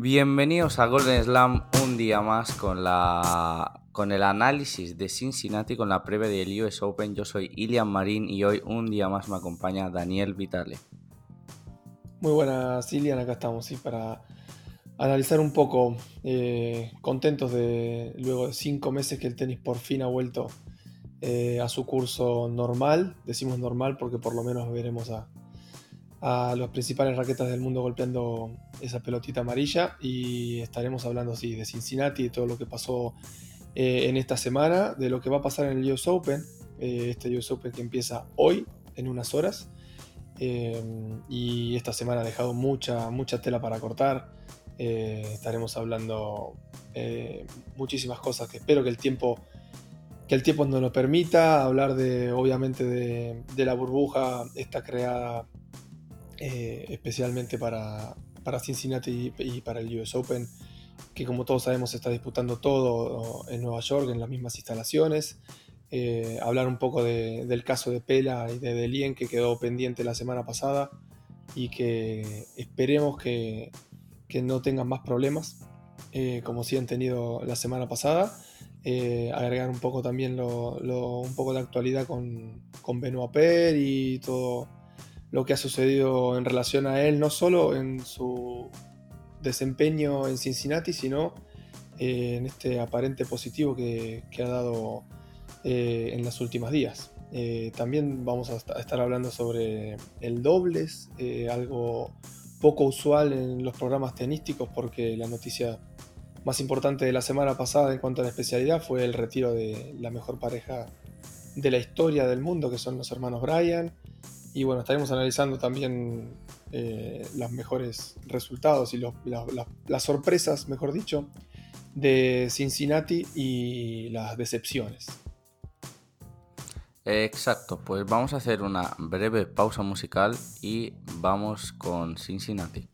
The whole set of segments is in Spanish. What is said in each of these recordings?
Bienvenidos a Golden Slam un día más con la con el análisis de Cincinnati con la previa del US Open. Yo soy Ilian Marín y hoy un día más me acompaña Daniel Vitale. Muy buenas, Ilian, acá estamos sí, para analizar un poco. Eh, contentos de luego de cinco meses que el tenis por fin ha vuelto eh, a su curso normal. Decimos normal porque por lo menos veremos a, a las principales raquetas del mundo golpeando esa pelotita amarilla y estaremos hablando así de Cincinnati, de todo lo que pasó eh, en esta semana, de lo que va a pasar en el US Open, eh, este US Open que empieza hoy en unas horas eh, y esta semana ha dejado mucha, mucha tela para cortar, estaremos hablando muchísimas cosas que espero que el tiempo que el tiempo nos lo permita, hablar de obviamente de, de la burbuja esta creada eh, especialmente para, para Cincinnati y, para el US Open, que como todos sabemos está disputando todo en Nueva York, en las mismas instalaciones. Eh, hablar un poco del caso de Pela y de Delien que quedó pendiente la semana pasada y que esperemos que, que no tengan más problemas eh, como sí han tenido la semana pasada. agregar un poco también lo, un poco de actualidad con, con Benoit y todo lo que ha sucedido en relación a él, no solo en su desempeño en Cincinnati, sino eh, en este aparente positivo que, ha dado eh, en los últimos días. Eh, también vamos a estar hablando sobre el dobles, algo poco usual en los programas tenísticos porque la noticia más importante de la semana pasada en cuanto a la especialidad fue el retiro de la mejor pareja de la historia del mundo, que son los hermanos Bryan. Y bueno, estaremos analizando también eh, los mejores resultados y las sorpresas, mejor dicho, de Cincinnati y las decepciones. Exacto, pues vamos a hacer una breve pausa musical y vamos con Cincinnati.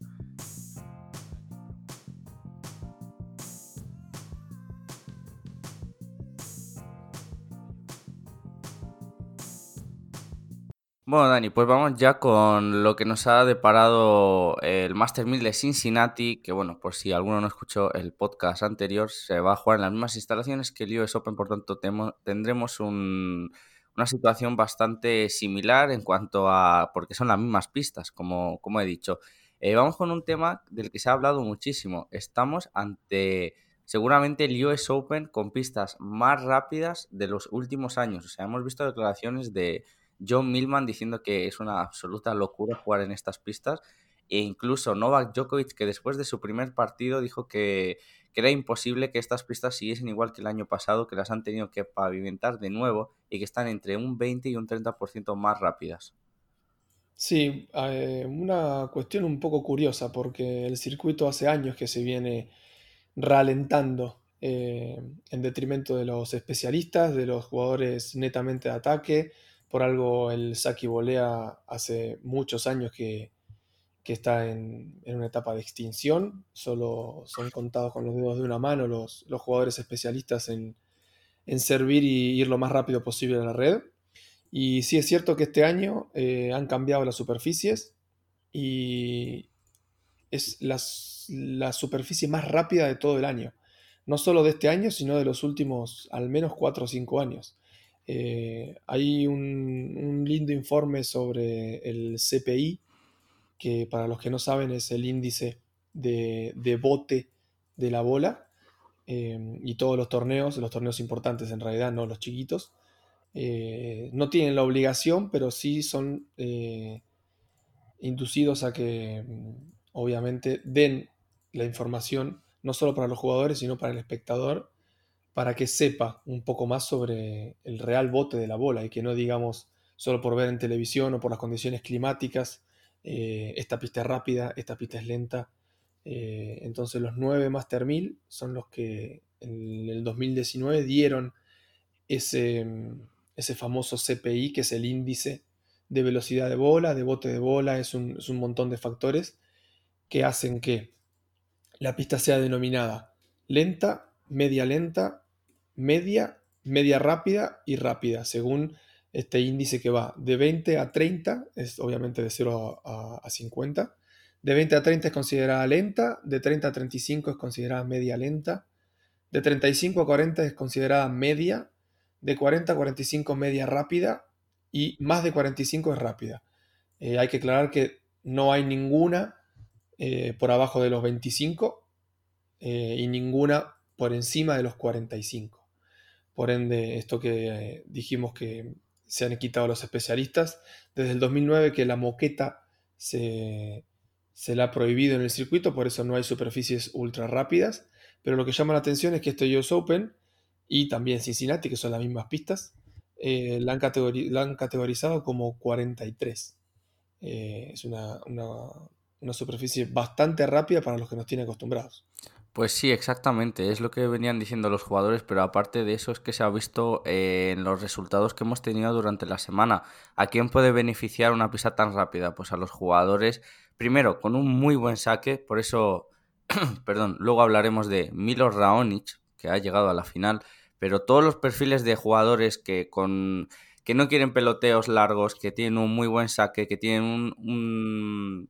Bueno, Dani, pues vamos ya con lo que nos ha deparado el Master 1000 de Cincinnati, que bueno, por si alguno no escuchó el podcast anterior, se va a jugar en las mismas instalaciones que el US Open, por tanto tendremos una situación bastante similar en cuanto a, porque son las mismas pistas, como, como he dicho. Eh, vamos con un tema del que se ha hablado muchísimo. Estamos ante seguramente el US Open con pistas más rápidas de los últimos años. O sea, hemos visto declaraciones de John Millman diciendo que es una absoluta locura jugar en estas pistas. E incluso Novak Djokovic, que después de su primer partido dijo que, era imposible que estas pistas siguiesen igual que el año pasado, que las han tenido que pavimentar de nuevo y que están entre un 20 y un 30% más rápidas. Sí, eh, una cuestión un poco curiosa, porque el circuito hace años que se viene ralentando eh, en detrimento de los especialistas, de los jugadores netamente de ataque por algo el Saki Volea hace muchos años que, está en, una etapa de extinción. Solo son contados con los dedos de una mano los, jugadores especialistas en, servir y ir lo más rápido posible a la red. Y sí es cierto que este año eh, han cambiado las superficies y es la, la superficie más rápida de todo el año. No solo de este año, sino de los últimos al menos 4 o 5 años. Eh, hay un, lindo informe sobre el CPI, que para los que no saben es el índice de, bote de la bola, eh, y todos los torneos, los torneos importantes en realidad, no los chiquitos, eh, no tienen la obligación, pero sí son inducidos a que obviamente den la información no solo para los jugadores, sino para el espectador para que sepa un poco más sobre el real bote de la bola y que no digamos solo por ver en televisión o por las condiciones climáticas, eh, esta pista es rápida, esta pista es lenta. Eh, entonces los 9 Master 1000 son los que en el 2019 dieron ese, ese famoso CPI, que es el índice de velocidad de bola, de bote de bola, es un, es un montón de factores que hacen que la pista sea denominada lenta, media lenta media, media rápida y rápida, según este índice que va de 20 a 30, es obviamente de 0 a, 50, De 20 a 30 es considerada lenta, de 30 a 35 es considerada media lenta, de 35 a 40 es considerada media, de 40 a 45 media rápida y más de 45 es rápida. Eh, hay que aclarar que no hay ninguna eh, por abajo de los 25 eh, y ninguna por encima de los 45. Por ende, esto que dijimos que se han quitado los especialistas, desde el 2009 que la moqueta se, se la ha prohibido en el circuito, por eso no hay superficies ultra rápidas, pero lo que llama la atención es que este US Open y también Cincinnati, que son las mismas pistas, la, han la, han categorizado como 43. Eh, es una, superficie bastante rápida para los que nos tienen acostumbrados. Pues sí, exactamente, es lo que venían diciendo los jugadores, pero aparte de eso es que se ha visto eh, en los resultados que hemos tenido durante la semana. ¿A quién puede beneficiar una pista tan rápida? Pues a los jugadores, primero, con un muy buen saque, por eso, perdón, luego hablaremos de Milo Raonic, que ha llegado a la final, pero todos los perfiles de jugadores que con que no quieren peloteos largos, que tienen un muy buen saque, que tienen un,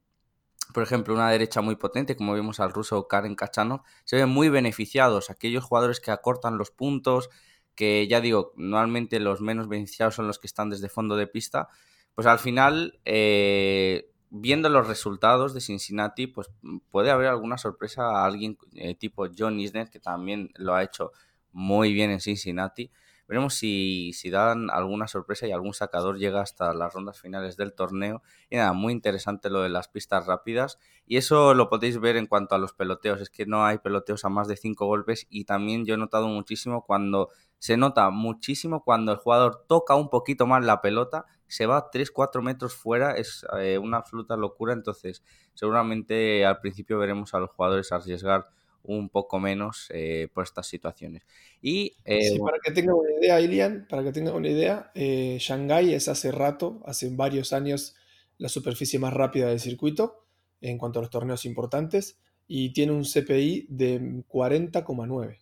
por ejemplo, una derecha muy potente, como vimos al ruso Karen Kachanov, se ven muy beneficiados. Aquellos jugadores que acortan los puntos, que ya digo, normalmente los menos beneficiados son los que están desde fondo de pista, pues al final, eh, viendo los resultados de Cincinnati, pues puede haber alguna sorpresa a alguien eh, tipo John Isner, que también lo ha hecho muy bien en Cincinnati. Veremos si, si dan alguna sorpresa y algún sacador llega hasta las rondas finales del torneo. Y nada, muy interesante lo de las pistas rápidas. Y eso lo podéis ver en cuanto a los peloteos. Es que no hay peloteos a más de 5 golpes. Y también yo he notado muchísimo cuando se nota muchísimo cuando el jugador toca un poquito más la pelota, se va 3-4 metros fuera, es eh, una absoluta locura. Entonces, seguramente al principio veremos a los jugadores arriesgar un poco menos eh, por estas situaciones. Y, eh, para que tenga una idea, Ilian, para que tenga una idea, eh, Shanghai es hace rato, hace varios años, la superficie más rápida del circuito en cuanto a los torneos importantes y tiene un CPI de 40,9.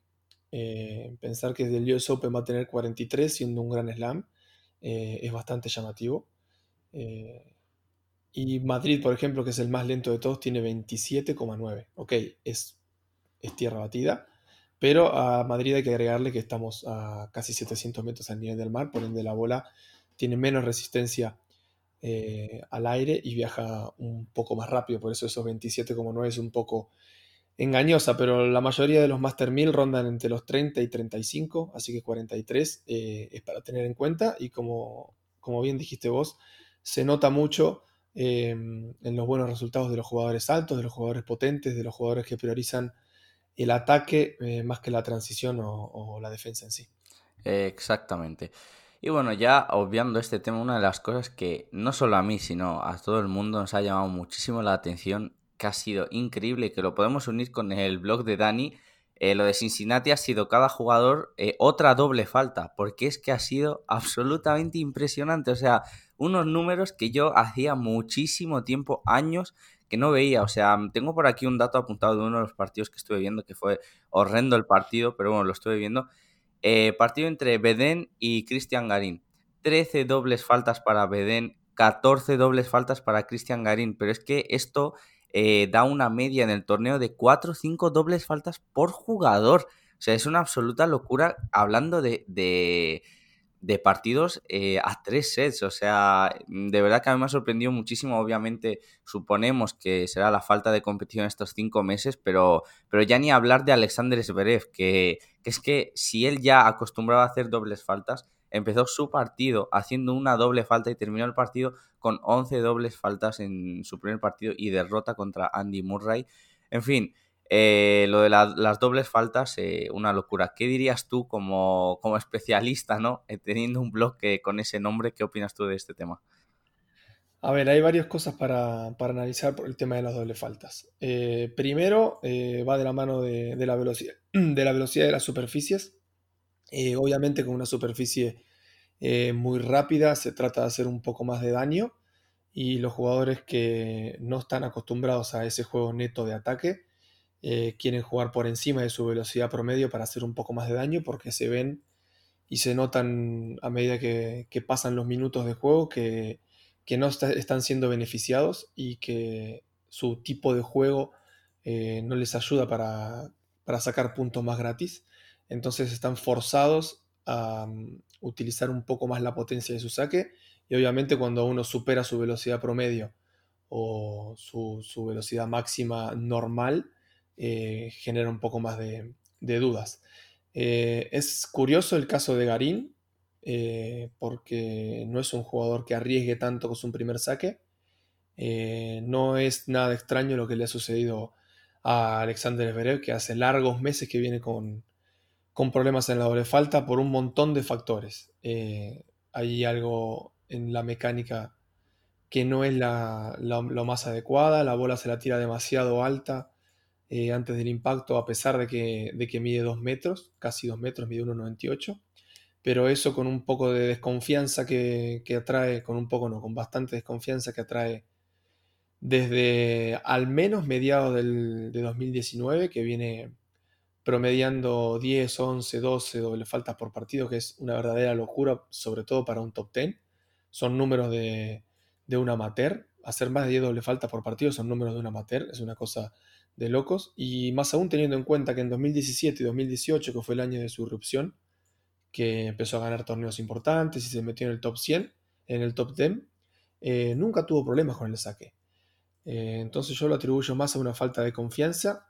pensar que el US Open va a tener 43 siendo un gran slam es bastante llamativo. y Madrid, por ejemplo, que es el más lento de todos, tiene 27,9. Ok, es es tierra batida, pero a Madrid hay que agregarle que estamos a casi 700 metros al nivel del mar, por ende la bola tiene menos resistencia eh, al aire y viaja un poco más rápido, por eso esos 27,9 es un poco engañosa, pero la mayoría de los Master 1000 rondan entre los 30 y 35, así que 43 eh, es para tener en cuenta. Y como, como bien dijiste vos, se nota mucho eh, en los buenos resultados de los jugadores altos, de los jugadores potentes, de los jugadores que priorizan el ataque eh, más que la transición o, la defensa en sí. exactamente. Y bueno, ya obviando este tema, una de las cosas que no solo a mí, sino a todo el mundo nos ha llamado muchísimo la atención, que ha sido increíble, que lo podemos unir con el blog de Dani, eh, lo de Cincinnati ha sido cada jugador eh, otra doble falta, porque es que ha sido absolutamente impresionante. O sea, unos números que yo hacía muchísimo tiempo, años, que no veía. O sea, tengo por aquí un dato apuntado de uno de los partidos que estuve viendo, que fue horrendo el partido, pero bueno, lo estuve viendo. Eh, partido entre Bedén y Cristian Garín. 13 dobles faltas para Bedén, 14 dobles faltas para Cristian Garín. Pero es que esto eh, da una media en el torneo de 4 o 5 dobles faltas por jugador. O sea, es una absoluta locura hablando de partidos eh, a tres sets. O sea, de verdad que a mí me ha sorprendido muchísimo. Obviamente, suponemos que será la falta de competición estos cinco meses, pero, pero ya ni hablar de Alexander Zverev, que, que es que si él ya acostumbraba a hacer dobles faltas, empezó su partido haciendo una doble falta y terminó el partido con 11 dobles faltas en su primer partido y derrota contra Andy Murray. En fin, eh, lo de las dobles faltas, eh, una locura. ¿Qué dirías tú como, como especialista, ¿no? Eh, teniendo un blog con ese nombre, ¿qué opinas tú de este tema? A ver, hay varias cosas para, para analizar por el tema de las dobles faltas. primero, va de la mano de, la velocidad, de la velocidad de las superficies. obviamente con una superficie muy rápida se trata de hacer un poco más de daño y los jugadores que no están acostumbrados a ese juego neto de ataque eh, quieren jugar por encima de su velocidad promedio para hacer un poco más de daño porque se ven y se notan a medida que, pasan los minutos de juego que, no están siendo beneficiados y que su tipo de juego eh, no les ayuda para, sacar puntos más gratis. Entonces están forzados a mm, utilizar un poco más la potencia de su saque. Y obviamente cuando uno supera su velocidad promedio o su, velocidad máxima normal, eh, genera un poco más de, dudas. Eh, es curioso el caso de Garín, porque no es un jugador que arriesgue tanto con su primer saque. no es nada extraño lo que le ha sucedido a Alexander Zverev, que hace largos meses que viene con, problemas en la doble falta por un montón de factores. Eh, hay algo en la mecánica que no es la, lo más adecuada, la bola se la tira demasiado alta eh, antes del impacto, a pesar de que, de que mide 2 metros, casi 2 metros, mide 1,98. Pero eso con un poco de desconfianza que, que atrae, con un poco no, con bastante desconfianza que atrae desde al menos mediados del, de 2019, que viene promediando 10, 11, 12 doble faltas por partido, que es una verdadera locura, sobre todo para un top 10. Son números de, de un amateur. Hacer más de 10 doble faltas por partido son números de un amateur, es una cosa de locos. Y más aún teniendo en cuenta que en 2017 y 2018, que fue el año de su irrupción, que empezó a ganar torneos importantes y se metió en el top 100, en el top 10, eh, nunca tuvo problemas con el saque. Eh, entonces yo lo atribuyo más a una falta de confianza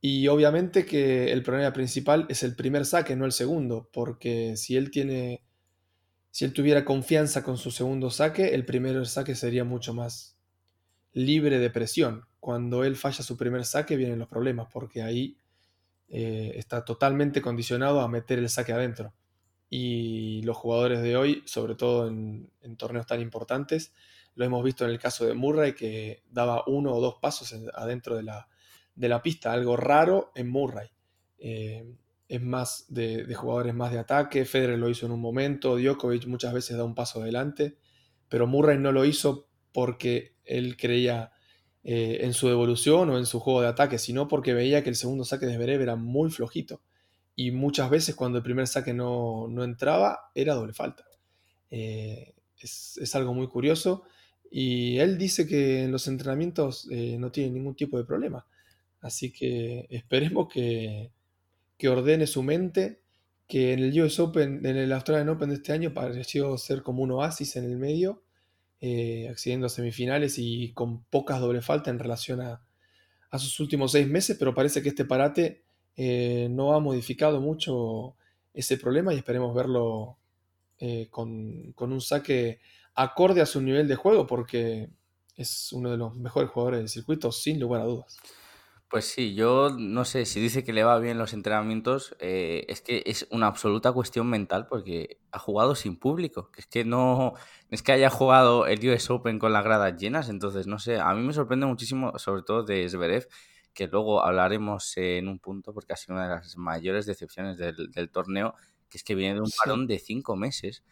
y obviamente que el problema principal es el primer saque, no el segundo, porque si él tiene, si él tuviera confianza con su segundo saque, el primer saque sería mucho más libre de presión. Cuando él falla su primer saque vienen los problemas, porque ahí eh, está totalmente condicionado a meter el saque adentro. Y los jugadores de hoy, sobre todo en torneos tan importantes, lo hemos visto en el caso de Murray, que daba uno o dos pasos adentro de la, de la pista, algo raro en Murray. Eh, es más de, jugadores más de ataque, Federer lo hizo en un momento, Djokovic muchas veces da un paso adelante, pero Murray no lo hizo porque él creía eh, en su devolución o en su juego de ataque, sino porque veía que el segundo saque de Zverev era muy flojito. Y muchas veces cuando el primer saque no, entraba, era doble falta. Eh, es, es, algo muy curioso. Y él dice que en los entrenamientos eh, no tiene ningún tipo de problema. Así que esperemos que, ordene su mente, que en el US Open, en el Australian Open de este año pareció ser como un oasis en el medio, eh, accediendo a semifinales y con pocas doble falta en relación a, sus últimos seis meses, pero parece que este parate eh, no ha modificado mucho ese problema y esperemos verlo con, con un saque acorde a su nivel de juego, porque es uno de los mejores jugadores del circuito, sin lugar a dudas. Pues sí, yo no sé, si dice que le va bien los entrenamientos, eh, es que es una absoluta cuestión mental porque ha jugado sin público, que es que no es que haya jugado el US Open con las gradas llenas, entonces no sé, a mí me sorprende muchísimo, sobre todo de Zverev, que luego hablaremos en un punto porque ha sido una de las mayores decepciones del, torneo, que es que viene de un parón de cinco meses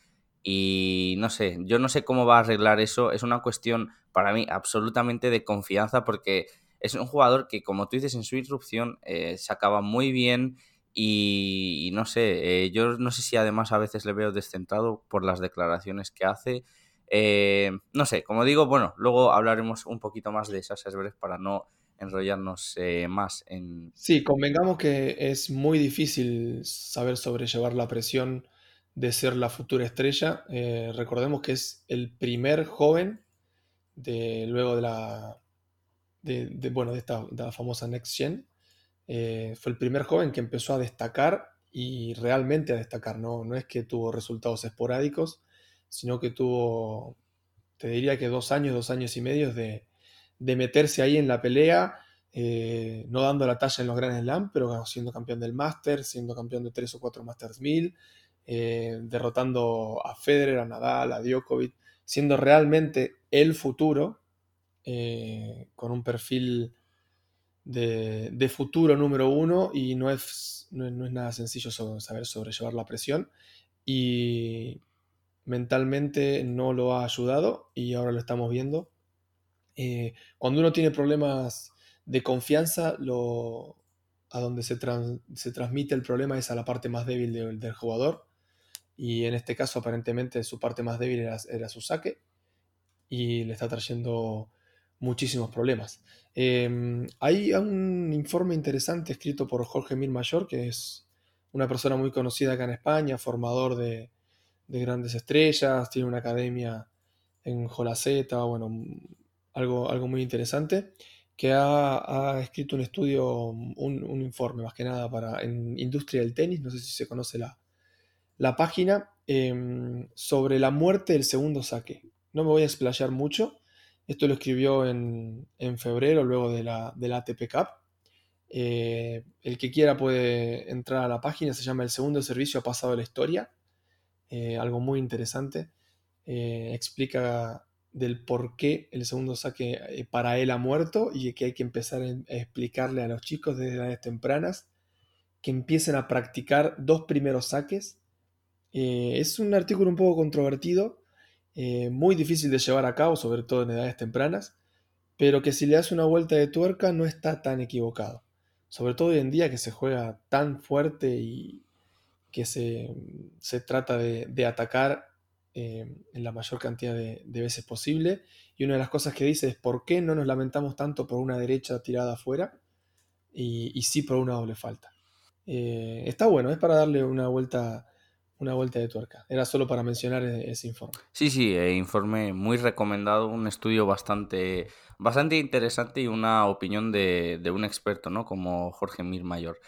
y no sé, yo no sé cómo va a arreglar eso. Es una cuestión para mí absolutamente de confianza porque es un jugador que, como tú dices, en su irrupción eh, se acaba muy bien y, no sé, eh, yo no sé si además a veces le veo descentrado por las declaraciones que hace. Eh, no sé, como digo, bueno, luego hablaremos un poquito más de esas Zverev para no enrollarnos más en... Sí, convengamos que es muy difícil saber sobrellevar la presión de ser la futura estrella. Recordemos que es el primer joven de luego de la de, bueno de esta, famosa Next Gen. Eh, fue el primer joven que empezó a destacar y realmente a destacar. No, no es que tuvo resultados esporádicos, sino que tuvo, te diría que dos años, dos años y medio de, meterse ahí en la pelea. Eh, no dando la talla en los Grand Slam, pero siendo campeón del Master, siendo campeón de tres o cuatro Masters 1000, eh, derrotando a Federer, a Nadal, a Djokovic, siendo realmente el futuro, eh, con un perfil de, futuro número uno y no es, no, es nada sencillo saber sobrellevar la presión. Y mentalmente no lo ha ayudado y ahora lo estamos viendo. Eh, cuando uno tiene problemas de confianza, lo, a donde se, se, transmite el problema es a la parte más débil del jugador. Y en este caso aparentemente su parte más débil era, su saque. Y le está trayendo muchísimos problemas. Em, hay un informe interesante escrito por Jorge Mir Mayor, que es una persona muy conocida acá en España, formador de, grandes estrellas, tiene una academia en Jolaceta, bueno, algo, algo muy interesante, que ha, escrito un estudio, un, informe más que nada para en industria del tenis, no sé si se conoce la, la página, em, sobre la muerte del segundo saque. No me voy a explayar mucho, esto lo escribió en, febrero, luego de la, de la ATP Cup. Eh, el que quiera puede entrar a la página, se llama El segundo servicio ha pasado la historia. Eh, algo muy interesante. Eh, explica del por qué el segundo saque para él ha muerto y que hay que empezar a explicarle a los chicos desde edades tempranas que empiecen a practicar dos primeros saques. es un artículo un poco controvertido, eh, muy difícil de llevar a cabo, sobre todo en edades tempranas, pero que si le das una vuelta de tuerca no está tan equivocado. Sobre todo hoy en día que se juega tan fuerte y que se, trata de, atacar eh, en la mayor cantidad de, veces posible. Y una de las cosas que dice es por qué no nos lamentamos tanto por una derecha tirada afuera y, sí por una doble falta. Eh, está bueno, es para darle una vuelta una vuelta de tuerca. Era solo para mencionar e-, ese informe. Sí, sí, eh, informe muy recomendado, un estudio bastante, bastante interesante y una opinión de, un experto, ¿no? Como Jorge Mir Mayor.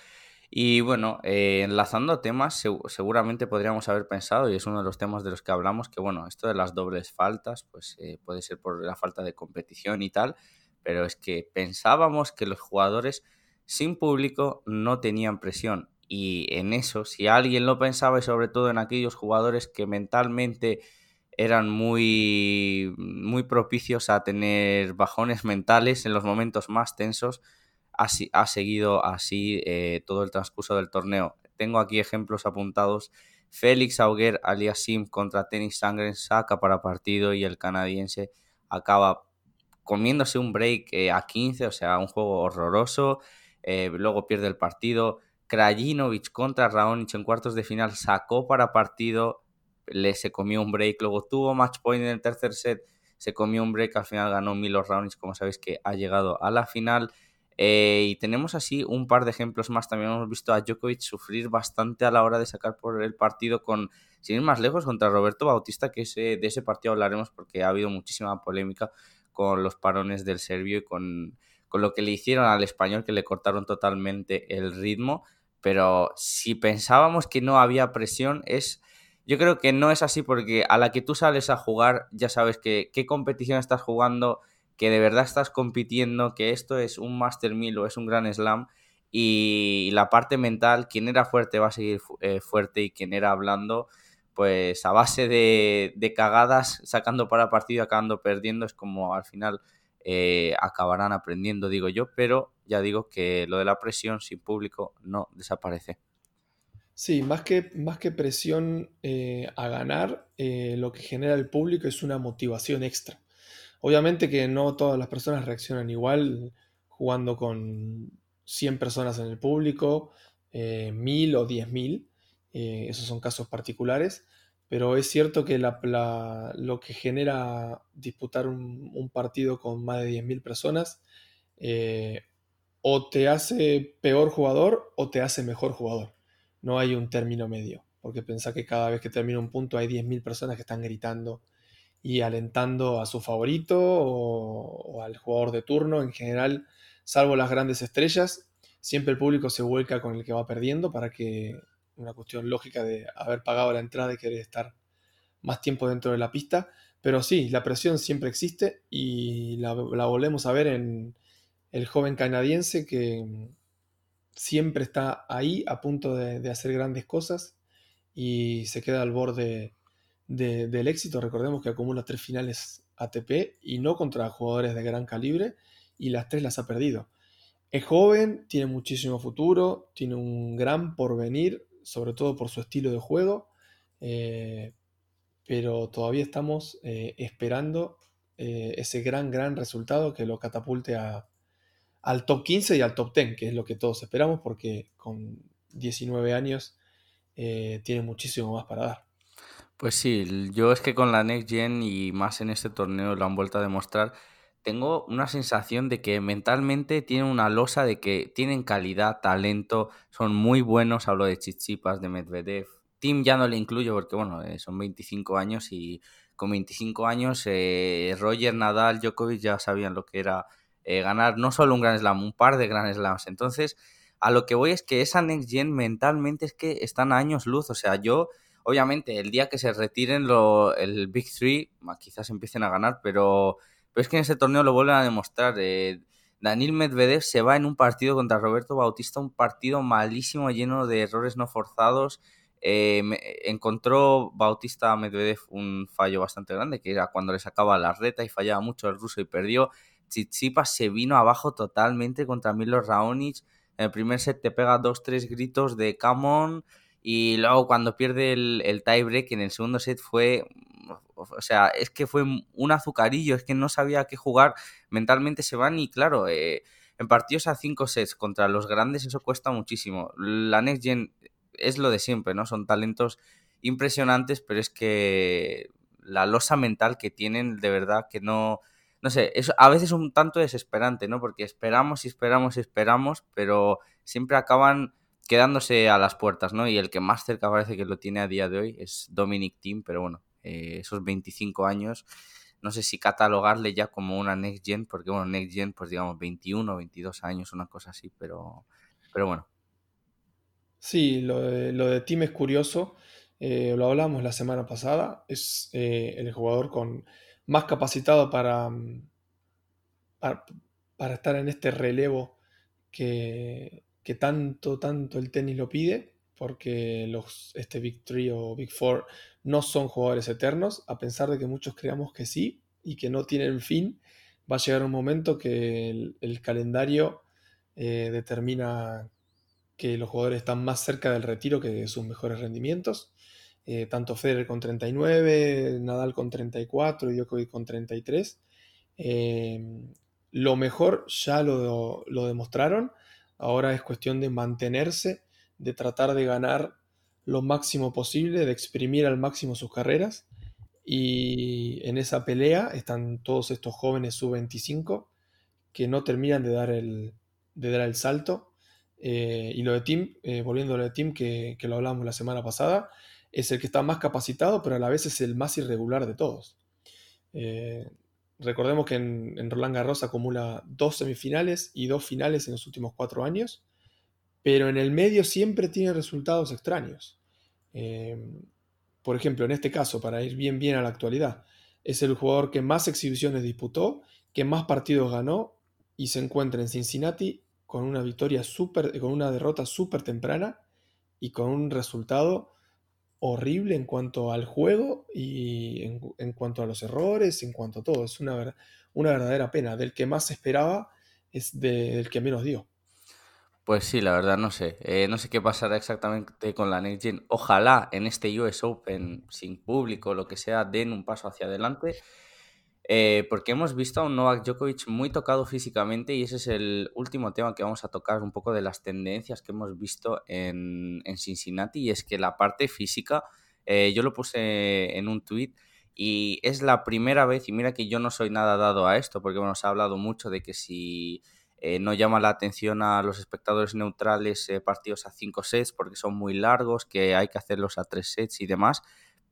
Y bueno, eh, enlazando temas, seguramente podríamos haber pensado, y es uno de los temas de los que hablamos, que bueno, esto de las dobles faltas, pues eh, puede ser por la falta de competición y tal, pero es que pensábamos que los jugadores sin público no tenían presión y en eso, si alguien lo pensaba y sobre todo en aquellos jugadores que mentalmente eran muy, muy propicios a tener bajones mentales en los momentos más tensos, así, ha seguido así eh, todo el transcurso del torneo. Tengo aquí ejemplos apuntados. Félix Auger Aliasim contra Tennis Sangren saca para partido y el canadiense acaba comiéndose un break eh, a 15, o sea, un juego horroroso. Eh, luego pierde el partido. Krajinovic contra Raonic en cuartos de final sacó para partido, le se comió un break, luego tuvo match point en el tercer set, se comió un break, al final ganó Milo Raonic, como sabéis que ha llegado a la final. Eh, y tenemos así un par de ejemplos más. También hemos visto a Djokovic sufrir bastante a la hora de sacar por el partido con, sin ir más lejos, contra Roberto Bautista, que ese, de ese partido hablaremos porque ha habido muchísima polémica con los parones del serbio y con, con lo que le hicieron al español, que le cortaron totalmente el ritmo pero si pensábamos que no había presión, es. Yo creo que no es así porque a la que tú sales a jugar, ya sabes que qué competición estás jugando, que de verdad estás compitiendo, que esto es un Master 1000 o es un Gran Slam. Y la parte mental, quien era fuerte va a seguir eh, fuerte y quien era hablando, pues a base de, cagadas, sacando para partido, acabando perdiendo, es como al final eh, acabarán aprendiendo, digo yo, pero ya digo que lo de la presión sin público no desaparece. Sí, más que, más que presión eh, a ganar, eh, lo que genera el público es una motivación extra. Obviamente que no todas las personas reaccionan igual jugando con 100 personas en el público, eh, 1000 o 10.000, esos son casos particulares, pero es cierto que lo que genera disputar un, partido con más de 10.000 personas eh, o te hace peor jugador o te hace mejor jugador. No hay un término medio, porque pensá que cada vez que termina un punto hay 10.000 personas que están gritando y alentando a su favorito o, al jugador de turno en general, salvo las grandes estrellas, siempre el público se vuelca con el que va perdiendo para que una cuestión lógica de haber pagado la entrada y querer estar más tiempo dentro de la pista. Pero sí, la presión siempre existe y la, volvemos a ver en el joven canadiense que siempre está ahí a punto de, hacer grandes cosas y se queda al borde del éxito. Recordemos que acumula tres finales ATP y no contra jugadores de gran calibre y las tres las ha perdido. Es joven, tiene muchísimo futuro, tiene un gran porvenir sobre todo por su estilo de juego, eh, pero todavía estamos eh, esperando eh, ese gran, gran resultado que lo catapulte al top 15 y al top 10, que es lo que todos esperamos, porque con 19 años tiene muchísimo más para dar. Pues sí, yo es que con la Next Gen y más en este torneo lo han vuelto a demostrar tengo una sensación de que mentalmente tienen una losa de que tienen calidad, talento, son muy buenos. Hablo de Chichipas, de Medvedev. Tim ya no le incluyo porque, bueno, eh, son 25 años y con 25 años eh, Roger, Nadal, Djokovic ya sabían lo que era eh, ganar no solo un Grand Slam, un par de Grand Slams. Entonces, a lo que voy es que esa Next Gen mentalmente es que están a años luz. O sea, yo, obviamente, el día que se retiren lo, el Big Three, quizás empiecen a ganar, pero pero es que en ese torneo lo vuelven a demostrar. Eh, Daniel Medvedev se va en un partido contra Roberto Bautista, un partido malísimo, lleno de errores no forzados. Eh, encontró Bautista Medvedev un fallo bastante grande, que era cuando le sacaba la reta y fallaba mucho el ruso y perdió. Tsitsipas se vino abajo totalmente contra Milo Raonic. En el primer set te pega dos, tres gritos de come Y luego cuando pierde el, el tiebreak en el segundo set fue o sea, es que fue un azucarillo, es que no sabía qué jugar, mentalmente se van y claro, eh, en partidos a 5 sets contra los grandes eso cuesta muchísimo. La Next Gen es lo de siempre, ¿no? Son talentos impresionantes, pero es que la losa mental que tienen, de verdad que no, no sé, es a veces un tanto desesperante, ¿no? Porque esperamos y esperamos y esperamos, pero siempre acaban quedándose a las puertas, ¿no? Y el que más cerca parece que lo tiene a día de hoy es Dominic Team, pero bueno, eh, esos 25 años, no sé si catalogarle ya como una Next Gen, porque bueno, Next Gen, pues digamos 21, 22 años, una cosa así, pero, pero bueno. Sí, lo de, lo Tim es curioso, eh, lo hablamos la semana pasada, es eh, el jugador con más capacitado para, mm, para, estar en este relevo que, que tanto, tanto el tenis lo pide porque los, este Big Three o Big Four no son jugadores eternos, a pesar de que muchos creamos que sí y que no tienen fin, va a llegar un momento que el, calendario eh, determina que los jugadores están más cerca del retiro que de sus mejores rendimientos. Eh, tanto Federer con 39, Nadal con 34 y Djokovic con 33. Eh, lo mejor ya lo, demostraron, ahora es cuestión de mantenerse de tratar de ganar lo máximo posible, de exprimir al máximo sus carreras. Y en esa pelea están todos estos jóvenes sub-25 que no terminan de dar el, salto. Eh, y lo de Tim, eh, volviendo a lo de Tim, que, lo hablamos la semana pasada, es el que está más capacitado, pero a la vez es el más irregular de todos. Eh, recordemos que en, Roland Garros acumula dos semifinales y dos finales en los últimos cuatro años pero en el medio siempre tiene resultados extraños. Em, por ejemplo, en este caso, para ir bien bien a la actualidad, es el jugador que más exhibiciones disputó, que más partidos ganó y se encuentra en Cincinnati con una victoria super, con una derrota súper temprana y con un resultado horrible en cuanto al juego y en, cuanto a los errores, en cuanto a todo. Es una, una verdadera pena. Del que más esperaba es del que menos dio. Pues sí, la verdad no sé. Eh, no sé qué pasará exactamente con la Next Gen. Ojalá en este US Open, sin público, lo que sea, den un paso hacia adelante. Eh, porque hemos visto a un Novak Djokovic muy tocado físicamente y ese es el último tema que vamos a tocar, un poco de las tendencias que hemos visto en, Cincinnati. Y es que la parte física, eh, yo lo puse en un tweet y es la primera vez, y mira que yo no soy nada dado a esto, porque bueno, se ha hablado mucho de que si eh, no llama la atención a los espectadores neutrales eh, partidos a 5 sets porque son muy largos, que hay que hacerlos a 3 sets y demás.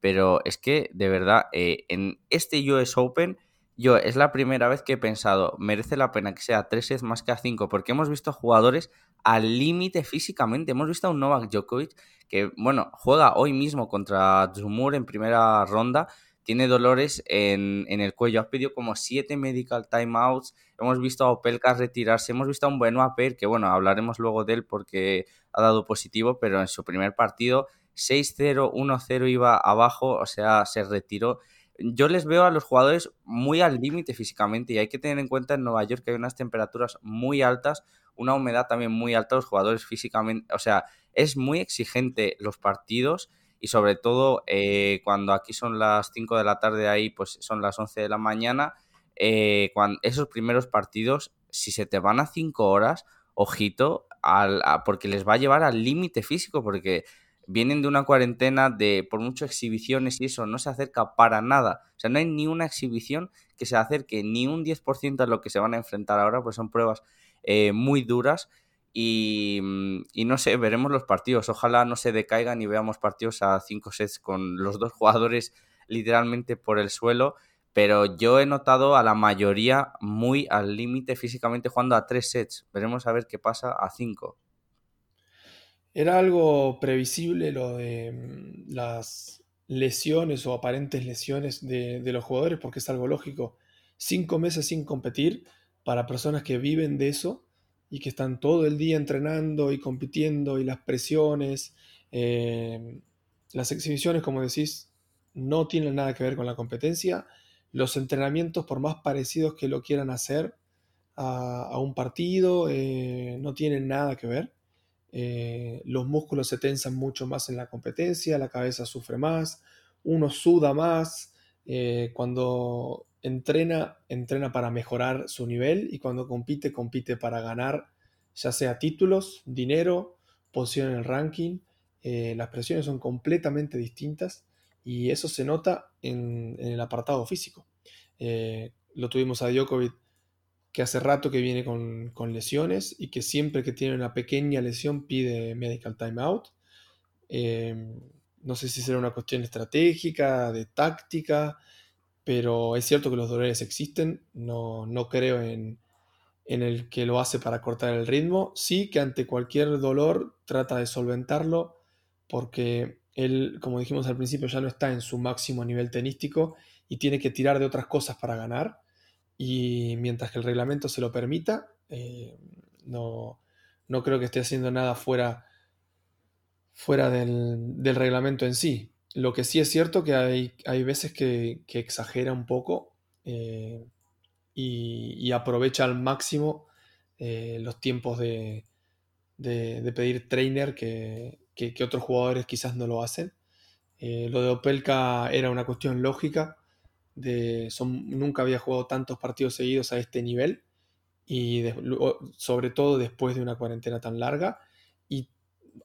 Pero es que, de verdad, en este US Open, yo es la primera vez que he pensado, merece la pena que sea a 3 sets más que a 5, porque hemos visto jugadores al límite físicamente. Hemos visto a un Novak Djokovic que, bueno, juega hoy mismo contra Zumur en primera ronda tiene dolores en, el cuello. Ha pedido como siete medical timeouts. Hemos visto a Opelka retirarse. Hemos visto a un Benoit Per, que bueno, hablaremos luego de él porque ha dado positivo, pero en su primer partido 6-0, 1-0 iba abajo, o sea, se retiró. Yo les veo a los jugadores muy al límite físicamente y hay que tener en cuenta en Nueva York que hay unas temperaturas muy altas, una humedad también muy alta, los jugadores físicamente, o sea, es muy exigente los partidos y sobre todo eh, cuando aquí son las 5 de la tarde, ahí pues son las 11 de la mañana, eh, cuando esos primeros partidos, si se te van a 5 horas, ojito, al, porque les va a llevar al límite físico, porque vienen de una cuarentena de por mucho exhibiciones y eso no se acerca para nada. O sea, no hay ni una exhibición que se acerque ni un 10% a lo que se van a enfrentar ahora, pues son pruebas eh, muy duras. Y, no sé, veremos los partidos. Ojalá no se decaigan y veamos partidos a 5 sets con los dos jugadores literalmente por el suelo. Pero yo he notado a la mayoría muy al límite físicamente jugando a 3 sets. Veremos a ver qué pasa a 5. Era algo previsible lo de mm, las lesiones o aparentes lesiones de, los jugadores, porque es algo lógico. Cinco meses sin competir para personas que viven de eso y que están todo el día entrenando y compitiendo y las presiones, eh, las exhibiciones, como decís, no tienen nada que ver con la competencia. Los entrenamientos, por más parecidos que lo quieran hacer a, un partido, eh, no tienen nada que ver. Eh, los músculos se tensan mucho más en la competencia, la cabeza sufre más, uno suda más, eh, cuando entrena, entrena para mejorar su nivel y cuando compite, compite para ganar, ya sea títulos, dinero, posición en el ranking. Eh, las presiones son completamente distintas y eso se nota en, el apartado físico. lo tuvimos a Djokovic que hace rato que viene con, lesiones y que siempre que tiene una pequeña lesión pide medical timeout. Eh, no sé si será una cuestión estratégica, de táctica, pero es cierto que los dolores existen. No, no creo en, en, el que lo hace para cortar el ritmo. Sí que ante cualquier dolor trata de solventarlo porque él, como dijimos al principio, ya no está en su máximo nivel tenístico y tiene que tirar de otras cosas para ganar y mientras que el reglamento se lo permita, eh, no, creo que esté haciendo nada fuera, fuera del, reglamento en sí. Lo que sí es cierto que hay, hay veces que, exagera un poco eh, y, aprovecha al máximo eh, los tiempos de, pedir trainer que, otros jugadores quizás no lo hacen. lo de Opelka era una cuestión lógica son, nunca había jugado tantos partidos seguidos a este nivel y sobre todo después de una cuarentena tan larga y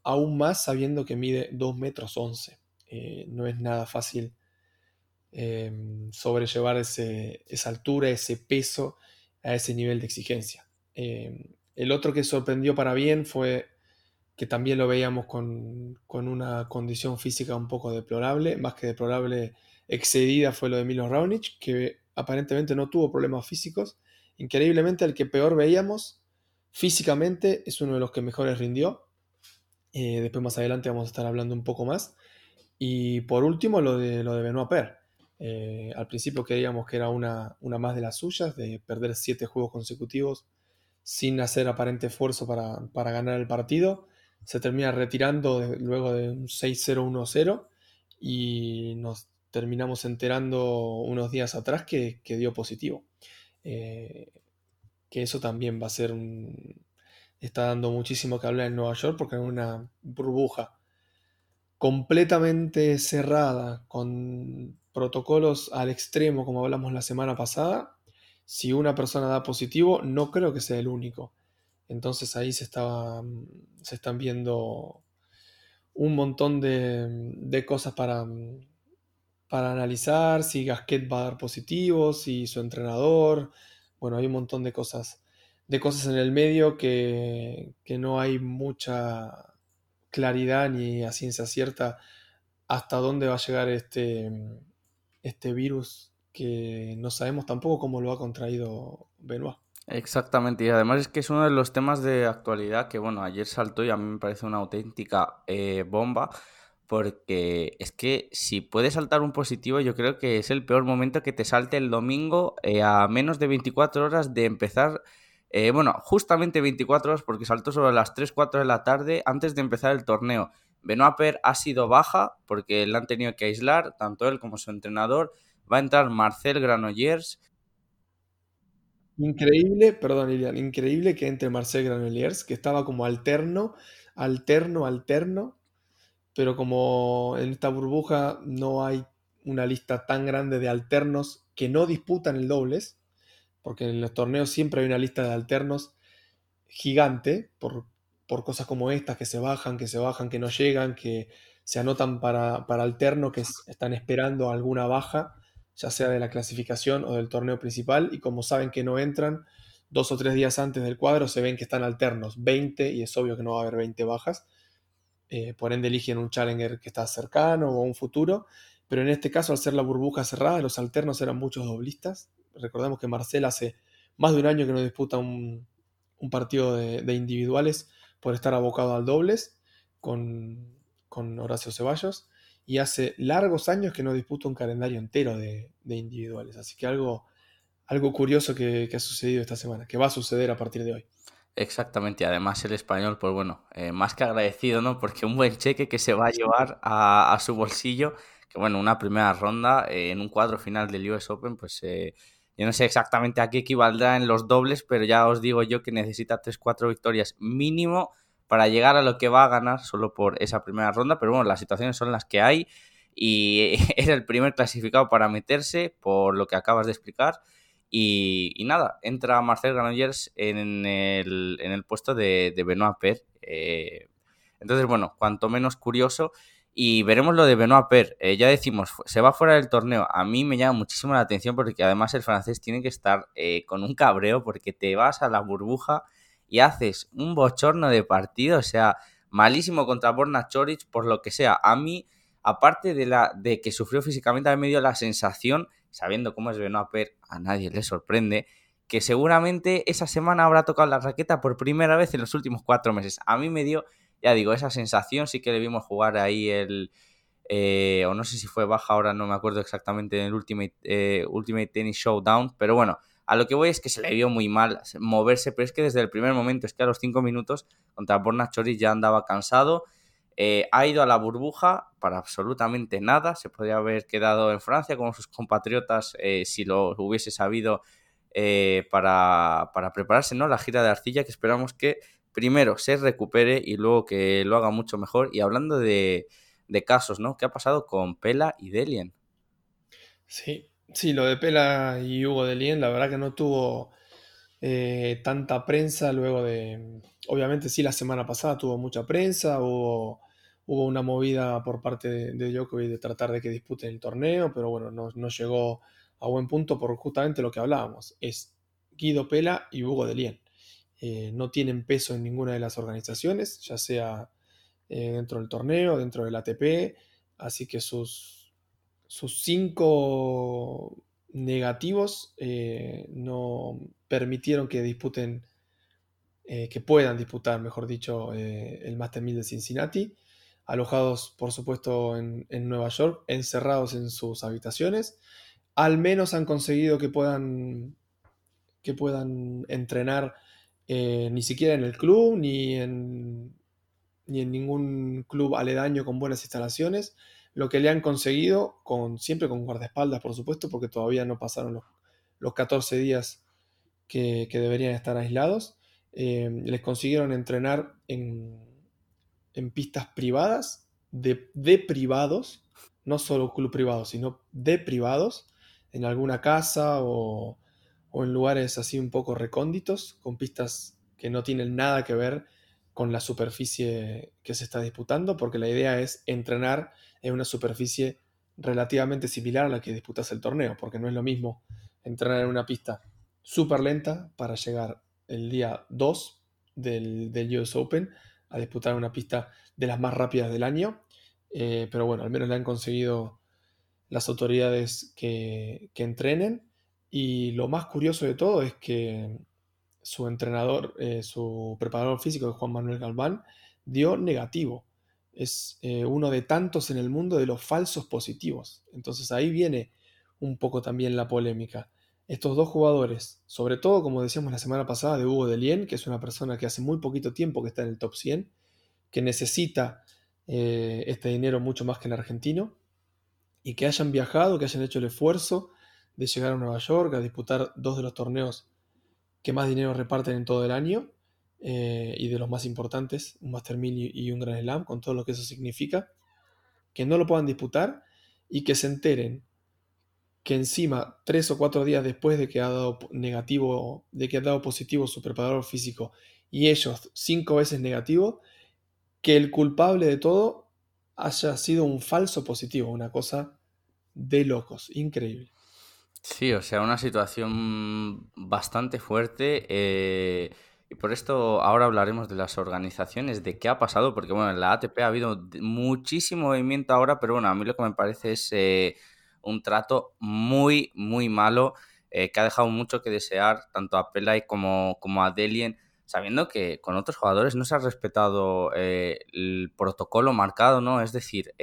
aún más sabiendo que mide 2 metros 11. Eh, no es nada fácil em, sobrellevar esa altura, ese peso a ese nivel de exigencia. Em, el otro que sorprendió para bien fue que también lo veíamos con, con, una condición física un poco deplorable, más que deplorable excedida fue lo de Milo Raonic, que aparentemente no tuvo problemas físicos. Increíblemente, el que peor veíamos físicamente es uno de los que mejores rindió. Eh, después más adelante vamos a estar hablando un poco más. Y por último, lo de, lo de Benoit Per. Eh, al principio creíamos que era una, una, más de las suyas, de perder siete juegos consecutivos sin hacer aparente esfuerzo para, para ganar el partido. Se termina retirando luego de un 6-0-1-0 y nos terminamos enterando unos días atrás que, dio positivo. Eh, que eso también va a ser un... Está dando muchísimo que hablar en Nueva York porque es una burbuja completamente cerrada, con protocolos al extremo, como hablamos la semana pasada. Si una persona da positivo, no creo que sea el único. Entonces ahí se, estaba, se están viendo un montón de, de cosas para, para analizar si Gasquet va a dar positivo, si su entrenador. Bueno, hay un montón de cosas, de cosas en el medio que, no hay mucha claridad ni a ciencia cierta hasta dónde va a llegar este, este virus que no sabemos tampoco cómo lo ha contraído Benoit. Exactamente, y además es que es uno de los temas de actualidad que, bueno, ayer saltó y a mí me parece una auténtica eh, bomba porque es que si puede saltar un positivo, yo creo que es el peor momento que te salte el domingo eh, a menos de 24 horas de empezar. Eh, bueno, justamente 24 horas porque saltó sobre las 3, 4 de la tarde antes de empezar el torneo. Benoit Per ha sido baja porque le han tenido que aislar, tanto él como su entrenador. Va a entrar Marcel Granollers. Increíble, perdón Lilian, increíble que entre Marcel Granollers, que estaba como alterno, alterno, alterno, pero como en esta burbuja no hay una lista tan grande de alternos que no disputan el dobles, porque en los torneos siempre hay una lista de alternos gigante por, por cosas como estas, que se bajan, que se bajan, que no llegan, que se anotan para, para alterno, que están esperando alguna baja, ya sea de la clasificación o del torneo principal, y como saben que no entran, dos o tres días antes del cuadro se ven que están alternos, 20, y es obvio que no va a haber 20 bajas. Eh, por ende eligen un challenger que está cercano o un futuro, pero en este caso al ser la burbuja cerrada, los alternos eran muchos doblistas. Recordemos que Marcel hace más de un año que no disputa un, partido de, individuales por estar abocado al dobles con, Horacio Ceballos y hace largos años que no disputa un calendario entero de, individuales. Así que algo, algo curioso que, ha sucedido esta semana, que va a suceder a partir de hoy. Exactamente, además el español, pues bueno, eh, más que agradecido, ¿no? Porque un buen cheque que se va a llevar a, su bolsillo, que bueno, una primera ronda eh, en un cuadro final del US Open, pues eh, yo no sé exactamente a qué equivaldrá en los dobles, pero ya os digo yo que necesita 3-4 victorias mínimo para llegar a lo que va a ganar solo por esa primera ronda, pero bueno, las situaciones son las que hay y era el primer clasificado para meterse por lo que acabas de explicar y, nada, entra Marcel Granollers en el, en el puesto de, de Benoit Per. Eh, entonces, bueno, cuanto menos curioso. Y veremos lo de Benoit Per. Eh, ya decimos, se va fuera del torneo. A mí me llama muchísimo la atención porque además el francés tiene que estar eh, con un cabreo porque te vas a la burbuja y haces un bochorno de partido. O sea, malísimo contra Borna Choric, por lo que sea. A mí, aparte de, la, de que sufrió físicamente, a mí me dio la sensación sabiendo cómo es Benoit a nadie le sorprende que seguramente esa semana habrá tocado la raqueta por primera vez en los últimos cuatro meses. A mí me dio, ya digo, esa sensación, sí que le vimos jugar ahí el... Eh, o no sé si fue baja ahora, no me acuerdo exactamente en el Ultimate, eh, Ultimate Tennis Showdown, pero bueno, a lo que voy es que se le vio muy mal moverse, pero es que desde el primer momento, es que a los cinco minutos contra Borna Choris ya andaba cansado eh, ha ido a la burbuja para absolutamente nada. Se podría haber quedado en Francia como sus compatriotas eh, si lo hubiese sabido eh, para, prepararse, ¿no? La gira de arcilla que esperamos que primero se recupere y luego que lo haga mucho mejor. Y hablando de, casos, ¿no? ¿Qué ha pasado con Pela y Delien? Sí, sí, lo de Pela y Hugo Delien, la verdad que no tuvo tanta prensa luego de, obviamente sí, la semana pasada tuvo mucha prensa, hubo, hubo una movida por parte de, de, Djokovic de tratar de que disputen el torneo, pero bueno, no, llegó a buen punto por justamente lo que hablábamos. Es Guido Pela y Hugo Delien. Eh, no tienen peso en ninguna de las organizaciones, ya sea eh, dentro del torneo, dentro del ATP, así que sus, sus cinco negativos eh, no permitieron que disputen que puedan disputar, mejor dicho, el Master 1000 de Cincinnati, alojados, por supuesto, en, Nueva York, encerrados en sus habitaciones. Al menos han conseguido que puedan, que puedan entrenar eh, ni siquiera en el club, ni en, ni en ningún club aledaño con buenas instalaciones. Lo que le han conseguido, con, siempre con guardaespaldas, por supuesto, porque todavía no pasaron los, 14 días que deberían estar aislados eh, les consiguieron entrenar en, pistas privadas, de, privados, no solo club privados, sino de privados, en alguna casa o, en lugares así un poco recónditos, con pistas que no tienen nada que ver con la superficie que se está disputando, porque la idea es entrenar en una superficie relativamente similar a la que disputas el torneo, porque no es lo mismo entrenar en una pista súper lenta para llegar el día 2 del, del, US Open a disputar una pista de las más rápidas del año. Eh, pero bueno, al menos le han conseguido las autoridades que, entrenen. Y lo más curioso de todo es que su entrenador, eh, su preparador físico, Juan Manuel Galván, dio negativo. Es eh, uno de tantos en el mundo de los falsos positivos. Entonces ahí viene un poco también la polémica estos dos jugadores, sobre todo como decíamos la semana pasada de Hugo Delien, que es una persona que hace muy poquito tiempo que está en el top 100, que necesita eh, este dinero mucho más que el argentino, y que hayan viajado, que hayan hecho el esfuerzo de llegar a Nueva York a disputar dos de los torneos que más dinero reparten en todo el año, eh, y de los más importantes, un Master 1000 y un Grand Slam, con todo lo que eso significa, que no lo puedan disputar y que se enteren que encima, tres o cuatro días después de que ha dado negativo, de que ha dado positivo su preparador físico y ellos cinco veces negativo, que el culpable de todo haya sido un falso positivo, una cosa de locos, increíble. Sí, o sea, una situación bastante fuerte. Eh, y por esto ahora hablaremos de las organizaciones, de qué ha pasado, porque bueno, en la ATP ha habido muchísimo movimiento ahora, pero bueno, a mí lo que me parece es eh, un trato muy, muy malo, eh, que ha dejado mucho que desear, tanto a Pelay como, como a Delien, sabiendo que con otros jugadores no se ha respetado el protocolo marcado, ¿no? Es decir,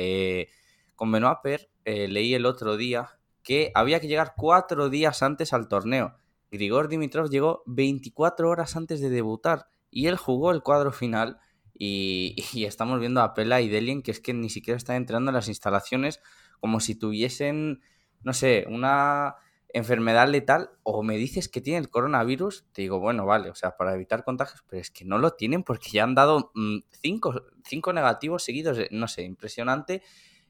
con Benoit Per leí el otro día que había que llegar cuatro días antes al torneo. Grigor Dimitrov llegó 24 horas antes de debutar y él jugó el cuadro final. Y, estamos viendo a Pela y Delien que es que ni siquiera están entrando en las instalaciones como si tuviesen, no sé, una enfermedad letal o me dices que tienen el coronavirus, te digo, bueno, vale, o sea, para evitar contagios, pero es que no lo tienen porque ya han dado mm, cinco, cinco negativos seguidos, no sé, impresionante.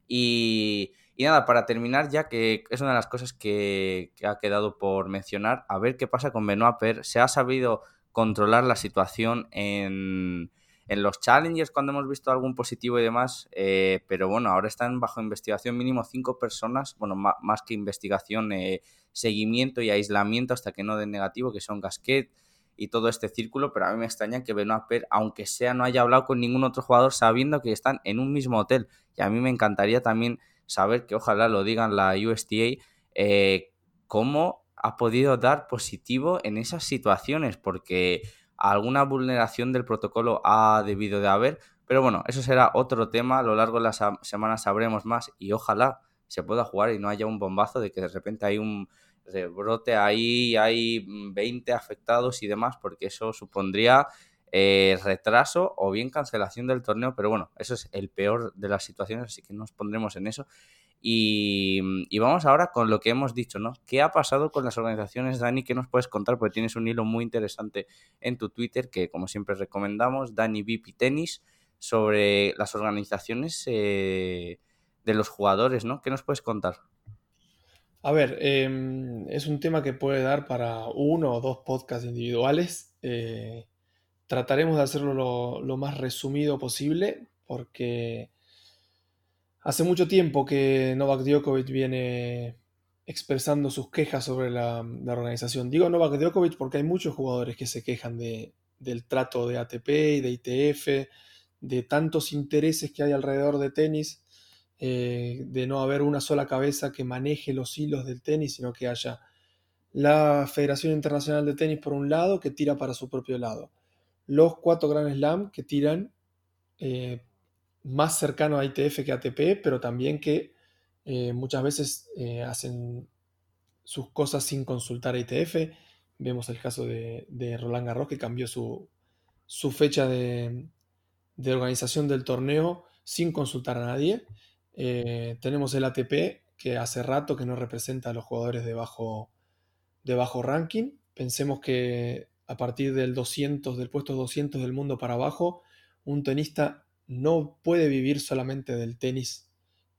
Y, y nada, para terminar, ya que es una de las cosas que, ha quedado por mencionar, a ver qué pasa con Benoit Per. Se ha sabido controlar la situación en, los challengers cuando hemos visto algún positivo y demás, eh, pero bueno, ahora están bajo investigación mínimo cinco personas, bueno, más, que investigación, eh, seguimiento y aislamiento hasta que no den negativo, que son Gasquet y todo este círculo, pero a mí me extraña que Benoit Per, aunque sea, no haya hablado con ningún otro jugador sabiendo que están en un mismo hotel. Y a mí me encantaría también saber que ojalá lo digan la USDA, eh, cómo ha podido dar positivo en esas situaciones, porque alguna vulneración del protocolo ha debido de haber, pero bueno, eso será otro tema, a lo largo de las semanas sabremos más y ojalá se pueda jugar y no haya un bombazo de que de repente hay un rebrote ahí, hay 20 afectados y demás, porque eso supondría eh, retraso o bien cancelación del torneo, pero bueno, eso es el peor de las situaciones, así que nos pondremos en eso. Y, vamos ahora con lo que hemos dicho, ¿no? ¿Qué ha pasado con las organizaciones, Dani? ¿Qué nos puedes contar? Porque tienes un hilo muy interesante en tu Twitter que, como siempre, recomendamos, Dani VIP Tenis, sobre las organizaciones eh, de los jugadores, ¿no? ¿Qué nos puedes contar? A ver, em, es un tema que puede dar para uno o dos podcasts individuales. Eh, Trataremos de hacerlo lo, más resumido posible porque hace mucho tiempo que Novak Djokovic viene expresando sus quejas sobre la, organización. Digo Novak Djokovic porque hay muchos jugadores que se quejan del trato de ATP y de ITF, de tantos intereses que hay alrededor de tenis, eh, de no haber una sola cabeza que maneje los hilos del tenis, sino que haya la Federación Internacional de Tenis por un lado que tira para su propio lado los cuatro Grand Slam que tiran eh, más cercano a ITF que a ATP, pero también que eh, muchas veces eh, hacen sus cosas sin consultar a ITF. Vemos el caso de, Roland Garros que cambió su, fecha de, organización del torneo sin consultar a nadie. tenemos el ATP que hace rato que no representa a los jugadores de bajo, de bajo ranking. Pensemos que a partir del 200, del puesto 200 del mundo para abajo, un tenista no puede vivir solamente del tenis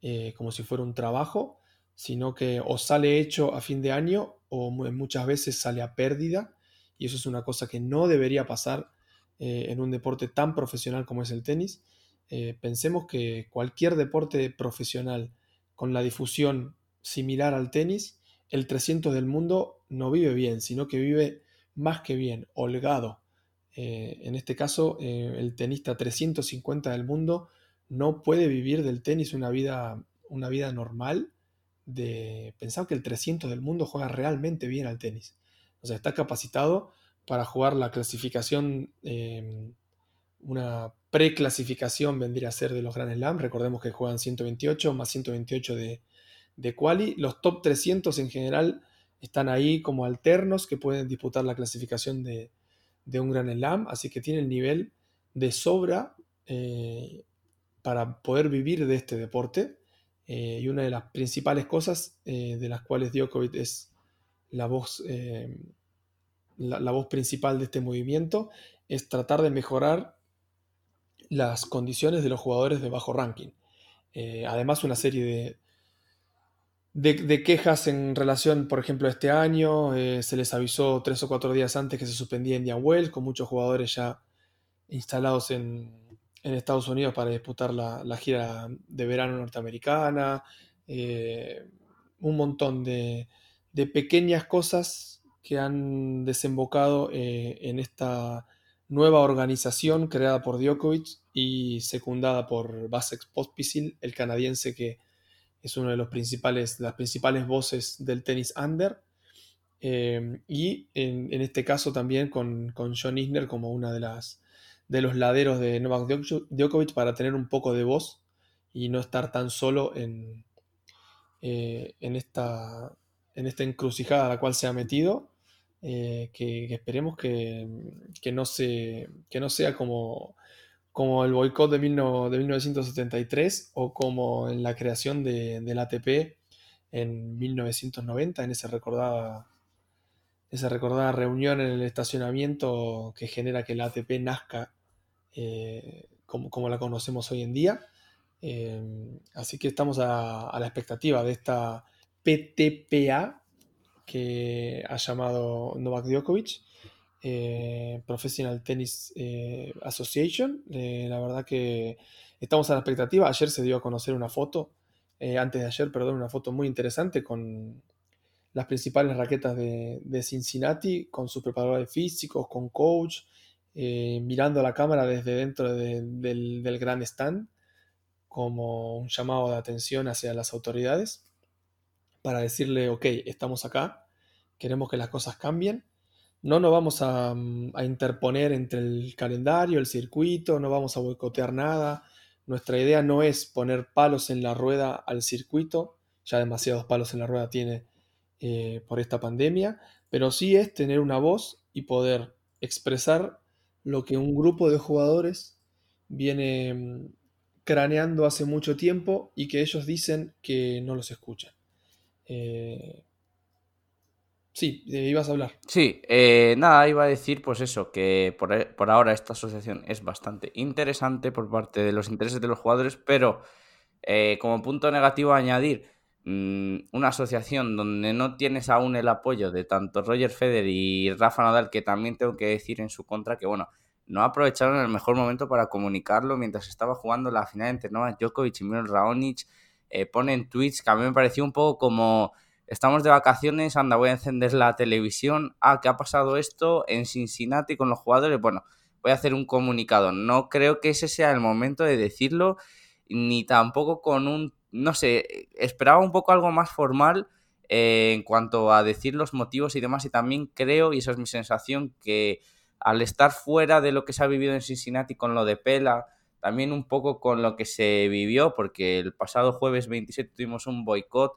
eh, como si fuera un trabajo, sino que o sale hecho a fin de año o muchas veces sale a pérdida, y eso es una cosa que no debería pasar eh, en un deporte tan profesional como es el tenis. Eh, pensemos que cualquier deporte profesional con la difusión similar al tenis, el 300 del mundo no vive bien, sino que vive más que bien, holgado. Eh, en este caso, eh, el tenista 350 del mundo no puede vivir del tenis una vida, una vida normal. De pensar que el 300 del mundo juega realmente bien al tenis. O sea, está capacitado para jugar la clasificación, em, una preclasificación vendría a ser de los Grand Slam. Recordemos que juegan 128 más 128 de, de quali. Los top 300 en general están ahí como alternos que pueden disputar la clasificación de, un Gran Slam, así que tiene el nivel de sobra eh, para poder vivir de este deporte. Eh, y una de las principales cosas eh, de las cuales Djokovic es la voz, la, voz principal de este movimiento es tratar de mejorar las condiciones de los jugadores de bajo ranking. además, una serie de, de, quejas en relación, por ejemplo, a este año. Eh, se les avisó tres o cuatro días antes que se suspendía Indian Wells, con muchos jugadores ya instalados en, Estados Unidos para disputar la, gira de verano norteamericana, eh, un montón de, pequeñas cosas que han desembocado eh, en esta nueva organización creada por Djokovic y secundada por Vasek Pospisil, el canadiense que es uno de los principales, las principales voces del tenis under. Eh, y en, este caso también con, con, John Isner como una de las de los laderos de Novak Djokovic para tener un poco de voz y no estar tan solo en, eh, en, esta, en esta encrucijada a la cual se ha metido, eh, que, esperemos que, no se, no sea como, como el boicot de, de 1973 o como en la creación de, del ATP en 1990, en esa recordada, esa recordada reunión en el estacionamiento que genera que el ATP nazca eh, como, como, la conocemos hoy en día. Em, así que estamos a, la expectativa de esta PTPA que ha llamado Novak Djokovic, eh, Professional Tennis eh, Association. Eh, la verdad que estamos a la expectativa. Ayer se dio a conocer una foto, antes de ayer, perdón, una foto muy interesante con las principales raquetas de, Cincinnati, con sus preparadores físicos, con coach, mirando a la cámara desde dentro del, del gran stand como un llamado de atención hacia las autoridades para decirle, ok, estamos acá, queremos que las cosas cambien, no nos vamos a, mm, interponer entre el calendario, el circuito, no vamos a boicotear nada, nuestra idea no es poner palos en la rueda al circuito, ya demasiados palos en la rueda tiene eh, por esta pandemia, pero sí es tener una voz y poder expresar lo que un grupo de jugadores viene mm, craneando hace mucho tiempo y que ellos dicen que no los escuchan. Eh, sí, ibas a hablar. Sí, eh, nada, iba a decir pues eso, que por, ahora esta asociación es bastante interesante por parte de los intereses de los jugadores, pero eh, como punto negativo añadir mm, una asociación donde no tienes aún el apoyo de tanto Roger Federer y Rafa Nadal, que también tengo que decir en su contra que bueno, no aprovecharon el mejor momento para comunicarlo mientras estaba jugando la final entre Novak Djokovic y Miro Raonic. Eh, ponen tweets que a mí me pareció un poco como estamos de vacaciones, anda, voy a encender la televisión, ah, ¿qué ha pasado esto en Cincinnati con los jugadores? Bueno, voy a hacer un comunicado. No creo que ese sea el momento de decirlo, ni tampoco con un, no sé, esperaba un poco algo más formal eh, en cuanto a decir los motivos y demás, y también creo, y esa es mi sensación, que al estar fuera de lo que se ha vivido en Cincinnati con lo de Pela, también un poco con lo que se vivió, porque el pasado jueves 27 tuvimos un boicot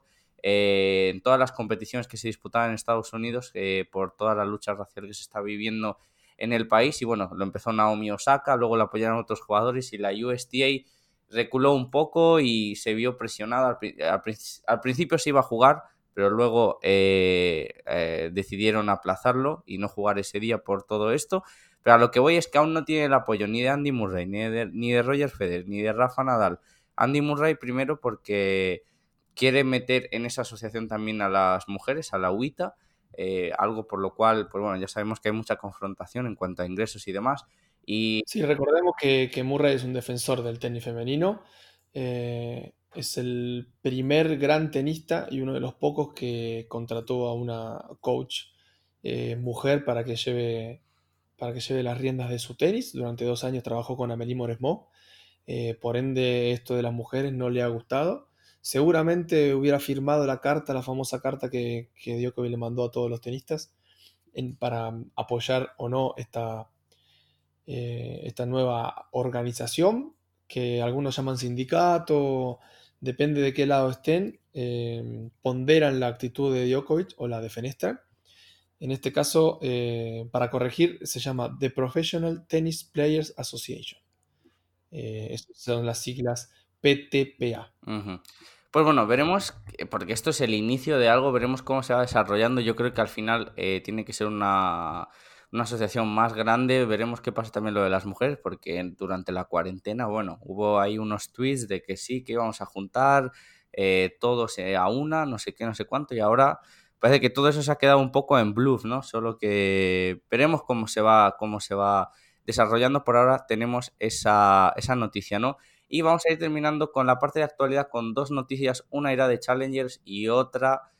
eh, en todas las competiciones que se disputaban en Estados Unidos eh, por toda la lucha racial que se está viviendo en el país. Y bueno, lo empezó Naomi Osaka, luego lo apoyaron otros jugadores y la USTA reculó un poco y se vio presionada. al principio se iba a jugar, pero luego eh, decidieron aplazarlo y no jugar ese día por todo esto. Pero a lo que voy es que aún no tiene el apoyo ni de Andy Murray, ni de, ni de Roger Federer, ni de Rafa Nadal. Andy Murray primero porque quiere meter en esa asociación también a las mujeres, a la UITA, eh, algo por lo cual, pues bueno, ya sabemos que hay mucha confrontación en cuanto a ingresos y demás. Y... Sí, recordemos que, que Murray es un defensor del tenis femenino es el primer gran tenista y uno de los pocos que contrató a una coach eh, mujer para que, lleve, para que lleve las riendas de su tenis. Durante dos años trabajó con Amélie Mauresmo. Eh, por ende, esto de las mujeres no le ha gustado. Seguramente hubiera firmado la carta, la famosa carta que, que Djokovic le mandó a todos los tenistas para apoyar o no esta, eh, esta nueva organización que algunos llaman sindicato, depende de qué lado estén, eh, ponderan la actitud de Djokovic o la de Fenestra. En este caso, eh, para corregir, se llama The Professional Tennis Players Association. Son las siglas PTPA. Pues bueno, veremos, porque esto es el inicio de algo, veremos cómo se va desarrollando. Yo creo que al final tiene que ser una, una asociación más grande. Veremos qué pasa también lo de las mujeres, porque durante la cuarentena, bueno, hubo ahí unos tweets de que sí, que íbamos a juntar eh, todos a una, no sé qué, no sé cuánto, y ahora parece que todo eso se ha quedado un poco en bluff, ¿no? Solo que veremos cómo se va, cómo se va desarrollando por ahora tenemos esa, esa noticia, ¿no? Y vamos a ir terminando con la parte de actualidad con dos noticias, una era de Challengers y otra,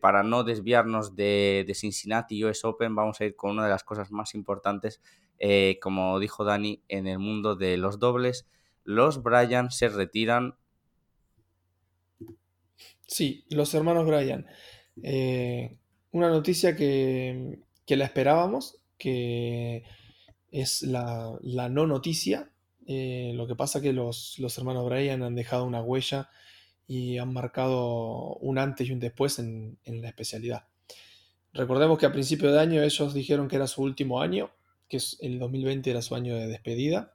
para no desviarnos de, de Cincinnati US Open, vamos a ir con una de las cosas más importantes, eh, como dijo Dani, en el mundo de los dobles. Los Bryan se retiran. Sí, los hermanos Bryan. Eh, una noticia que, que, la esperábamos, que es la, la no noticia, eh, lo que pasa es que los, hermanos Bryan han dejado una huella y han marcado un antes y un después en, la especialidad. Recordemos que a principio de año ellos dijeron que era su último año, que el 2020 era su año de despedida,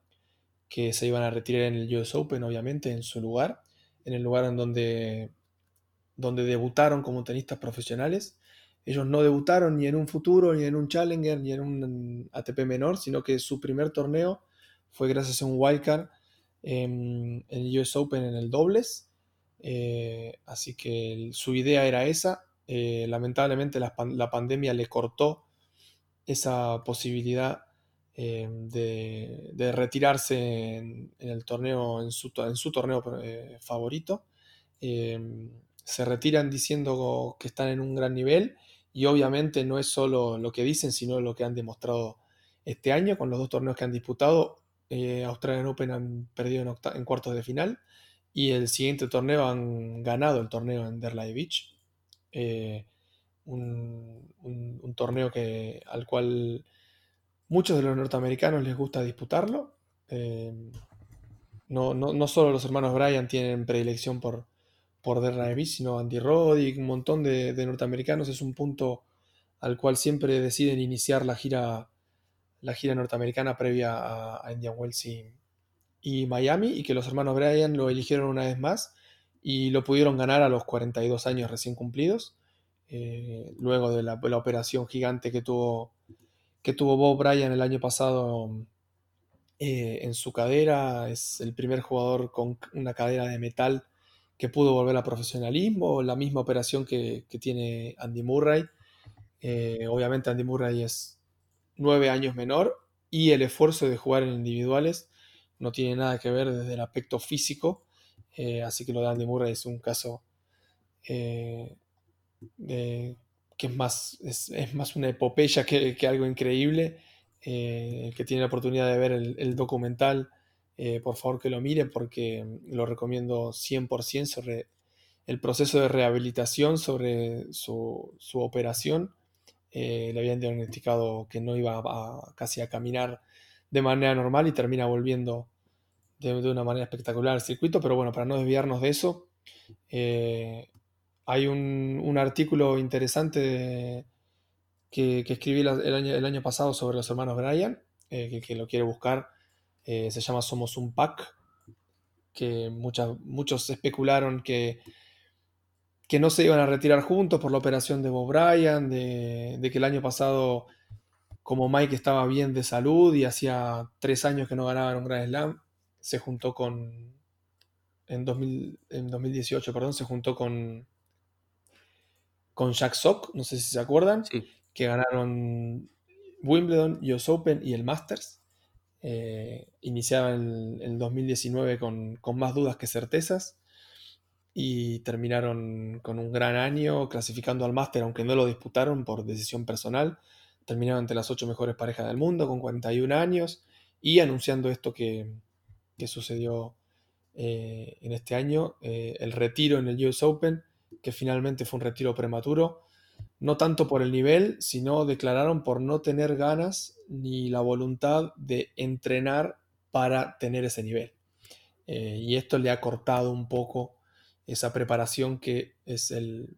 que se iban a retirar en el US Open, obviamente, en su lugar, en el lugar en donde, donde debutaron como tenistas profesionales. Ellos no debutaron ni en un futuro, ni en un Challenger, ni en un ATP menor, sino que su primer torneo fue gracias a un wildcard en, el US Open en el dobles. Eh, así que su idea era esa. Eh, lamentablemente la, pandemia le cortó esa posibilidad eh, de, retirarse en, el torneo, en su, en su torneo favorito. se retiran diciendo que están en un gran nivel y obviamente no es solo lo que dicen, sino lo que han demostrado este año con los dos torneos que han disputado. Eh, Australian Open han perdido en, cuartos de final y el siguiente torneo han ganado el torneo en Derlai Beach. Eh, un, torneo que, al cual muchos de los norteamericanos les gusta disputarlo. Eh, no, no, solo los hermanos Bryan tienen predilección por, por Beach, sino Andy Roddick, un montón de norteamericanos. Es un punto al cual siempre deciden iniciar la gira la gira norteamericana previa a, Indian Wells y, Miami y que los hermanos Bryan lo eligieron una vez más y lo pudieron ganar a los 42 años recién cumplidos, eh, luego de la, operación gigante que tuvo, que tuvo Bob Bryan el año pasado eh, en su cadera, es el primer jugador con una cadera de metal que pudo volver al profesionalismo, la misma operación que, tiene Andy Murray. Eh, obviamente Andy Murray es nueve años menor y el esfuerzo de jugar en individuales no tiene nada que ver desde el aspecto físico, eh, así que lo de Andy Murray es un caso eh, que es más, es, más una epopeya que, algo increíble. Eh, que tiene la oportunidad de ver el, documental, por favor que lo miren porque lo recomiendo 100% sobre el proceso de rehabilitación, sobre su operación eh, le habían diagnosticado que no iba a, casi a caminar de manera normal y termina volviendo de, una manera espectacular al circuito, pero bueno, para no desviarnos de eso, eh, hay un, artículo interesante que, escribí el año, pasado sobre los hermanos Bryan, eh, que, lo quiere buscar, se llama Somos un Pack, que muchos especularon que que no se iban a retirar juntos por la operación de Bob Bryan, de, que el año pasado, como Mike estaba bien de salud y hacía tres años que no ganaban un Grand Slam, se juntó con. En, 2018, perdón, se juntó con. con Jack Sock, no sé si se acuerdan, que ganaron Wimbledon, US Open y el Masters. Eh, iniciaban el, 2019 con, con más dudas que certezas y terminaron con un gran año clasificando al máster, aunque no lo disputaron por decisión personal. Terminaron entre las ocho mejores parejas del mundo con 41 años y anunciando esto que, sucedió eh, en este año, eh, el retiro en el US Open, que finalmente fue un retiro prematuro, no tanto por el nivel, sino declararon por no tener ganas ni la voluntad de entrenar para tener ese nivel. Eh, y esto le ha cortado un poco esa preparación que es el,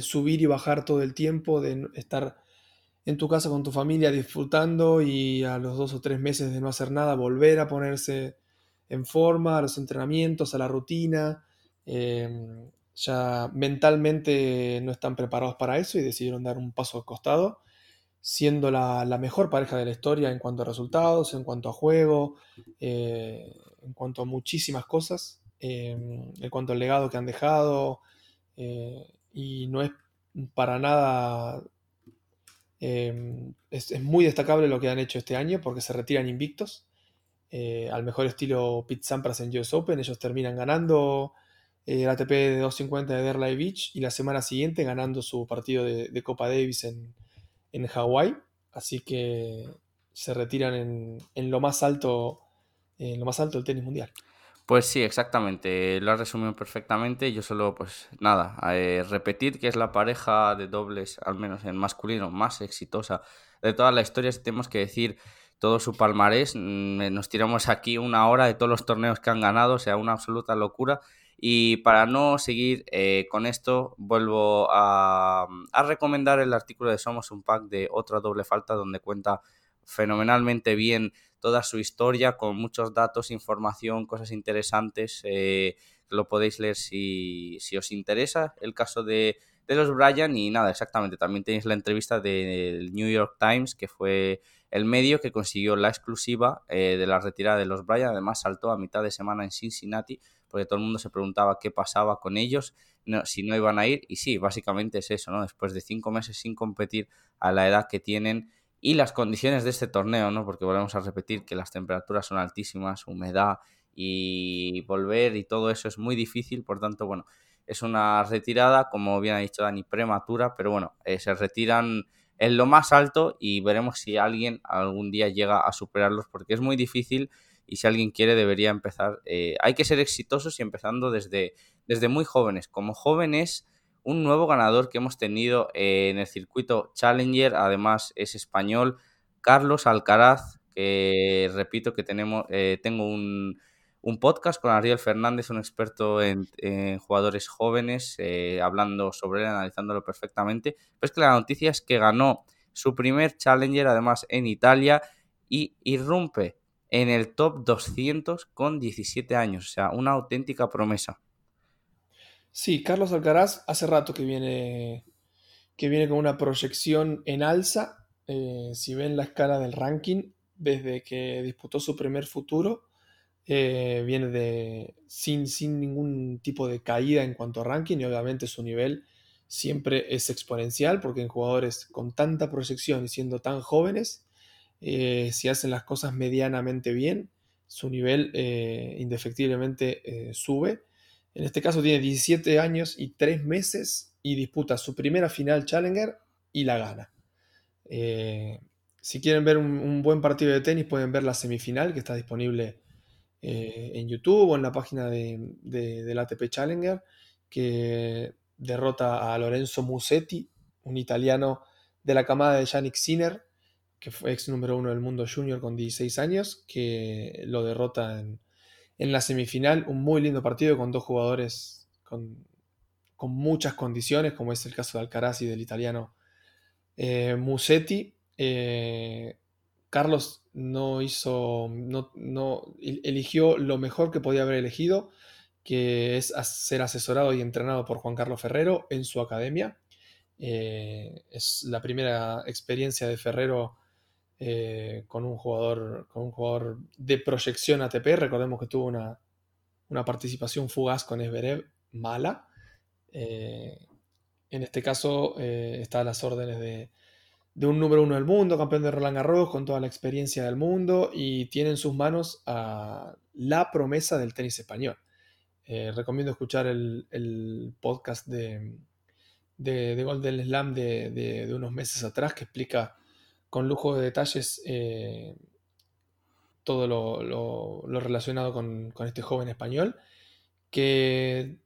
subir y bajar todo el tiempo, de estar en tu casa con tu familia disfrutando y a los dos o tres meses de no hacer nada volver a ponerse en forma, a los entrenamientos, a la rutina. Em, ya mentalmente no están preparados para eso y decidieron dar un paso al costado, siendo la, mejor pareja de la historia en cuanto a resultados, en cuanto a juego, eh, en cuanto a muchísimas cosas. Em, en cuanto al legado que han dejado, eh, y no es para nada Em, es, muy destacable lo que han hecho este año porque se retiran invictos. Eh, al mejor estilo Pete Sampras en US Open, ellos terminan ganando eh, el ATP de 250 de Derlai Beach y la semana siguiente ganando su partido de, Copa Davis en, en Hawái. Así que se retiran en, lo más alto en lo más alto del tenis mundial. Pues sí, exactamente, lo has resumido perfectamente. Yo solo, pues nada, eh, repetir que es la pareja de dobles, al menos en masculino, más exitosa de toda la historia. tenemos que decir todo su palmarés, mm, nos tiramos aquí una hora de todos los torneos que han ganado, o sea, una absoluta locura. Y para no seguir eh, con esto, vuelvo a, a, recomendar el artículo de Somos un Pack de otra doble falta, donde cuenta fenomenalmente bien toda su historia con muchos datos, información, cosas interesantes. Eh, lo podéis leer si, os interesa el caso de, los Bryan y nada, exactamente. También tenéis la entrevista del New York Times, que fue el medio que consiguió la exclusiva eh, de la retirada de los Bryan. Además, saltó a mitad de semana en Cincinnati, porque todo el mundo se preguntaba qué pasaba con ellos, si no iban a ir. Y sí, básicamente es eso, ¿no? Después de cinco meses sin competir a la edad que tienen, y las condiciones de este torneo, ¿no? Porque volvemos a repetir que las temperaturas son altísimas, humedad y volver y todo eso es muy difícil, por tanto, bueno, es una retirada, como bien ha dicho Dani, prematura, pero bueno, eh, se retiran en lo más alto y veremos si alguien algún día llega a superarlos, porque es muy difícil y si alguien quiere debería empezar. Eh, hay que ser exitosos y empezando desde, desde muy jóvenes. Como jóvenes un nuevo ganador que hemos tenido en el circuito Challenger, además es español, Carlos Alcaraz, que repito que tenemos, eh, tengo un, podcast con Ariel Fernández, un experto en, jugadores jóvenes, eh, hablando sobre él, analizándolo perfectamente. Pues que la noticia es que ganó su primer Challenger, además en Italia, y irrumpe en el top 200 con 17 años, o sea, una auténtica promesa. Sí, Carlos Alcaraz hace rato que viene, que viene con una proyección en alza. Eh, si ven la escala del ranking, desde que disputó su primer futuro, eh, viene de, sin, sin ningún tipo de caída en cuanto a ranking y obviamente su nivel siempre es exponencial porque en jugadores con tanta proyección y siendo tan jóvenes, eh, si hacen las cosas medianamente bien, su nivel indefectiblemente sube en este caso tiene 17 años y 3 meses y disputa su primera final Challenger y la gana. Eh, si quieren ver un, buen partido de tenis pueden ver la semifinal que está disponible eh, en YouTube o en la página de, del ATP Challenger que derrota a Lorenzo Musetti, un italiano de la camada de Yannick Sinner, que fue ex número uno del mundo junior con 16 años, que lo derrota en, en la semifinal, un muy lindo partido con dos jugadores con, muchas condiciones, como es el caso de Alcaraz y del italiano eh, Musetti. Eh, Carlos no hizo, no, eligió lo mejor que podía haber elegido, que es ser asesorado y entrenado por Juan Carlos Ferrero en su academia. Eh, es la primera experiencia de Ferrero eh, con, un jugador, con un jugador de proyección ATP. Recordemos que tuvo una, participación fugaz con Esberev mala. Eh, en este caso eh, está a las órdenes de, un número uno del mundo, campeón de Roland Garros, con toda la experiencia del mundo y tiene en sus manos a la promesa del tenis español. recomiendo escuchar el, podcast de, de, Golden Slam de, de, unos meses atrás que explica con lujo de detalles eh, todo lo, relacionado con, este joven español, que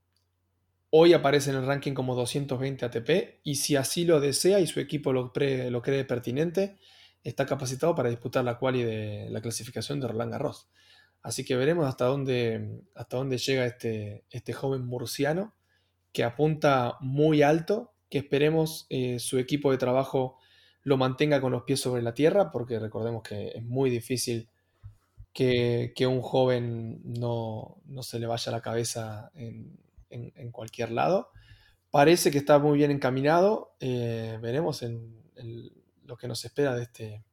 hoy aparece en el ranking como 220 ATP y si así lo desea y su equipo lo, cree pertinente, está capacitado para disputar la quali de la clasificación de Roland Garros. Así que veremos hasta dónde, hasta dónde llega este, este joven murciano que apunta muy alto, que esperemos eh, su equipo de trabajo lo mantenga con los pies sobre la tierra, porque recordemos que es muy difícil que, un joven no, se le vaya la cabeza en, cualquier lado. Parece que está muy bien encaminado. Eh, veremos en, lo que nos espera de este,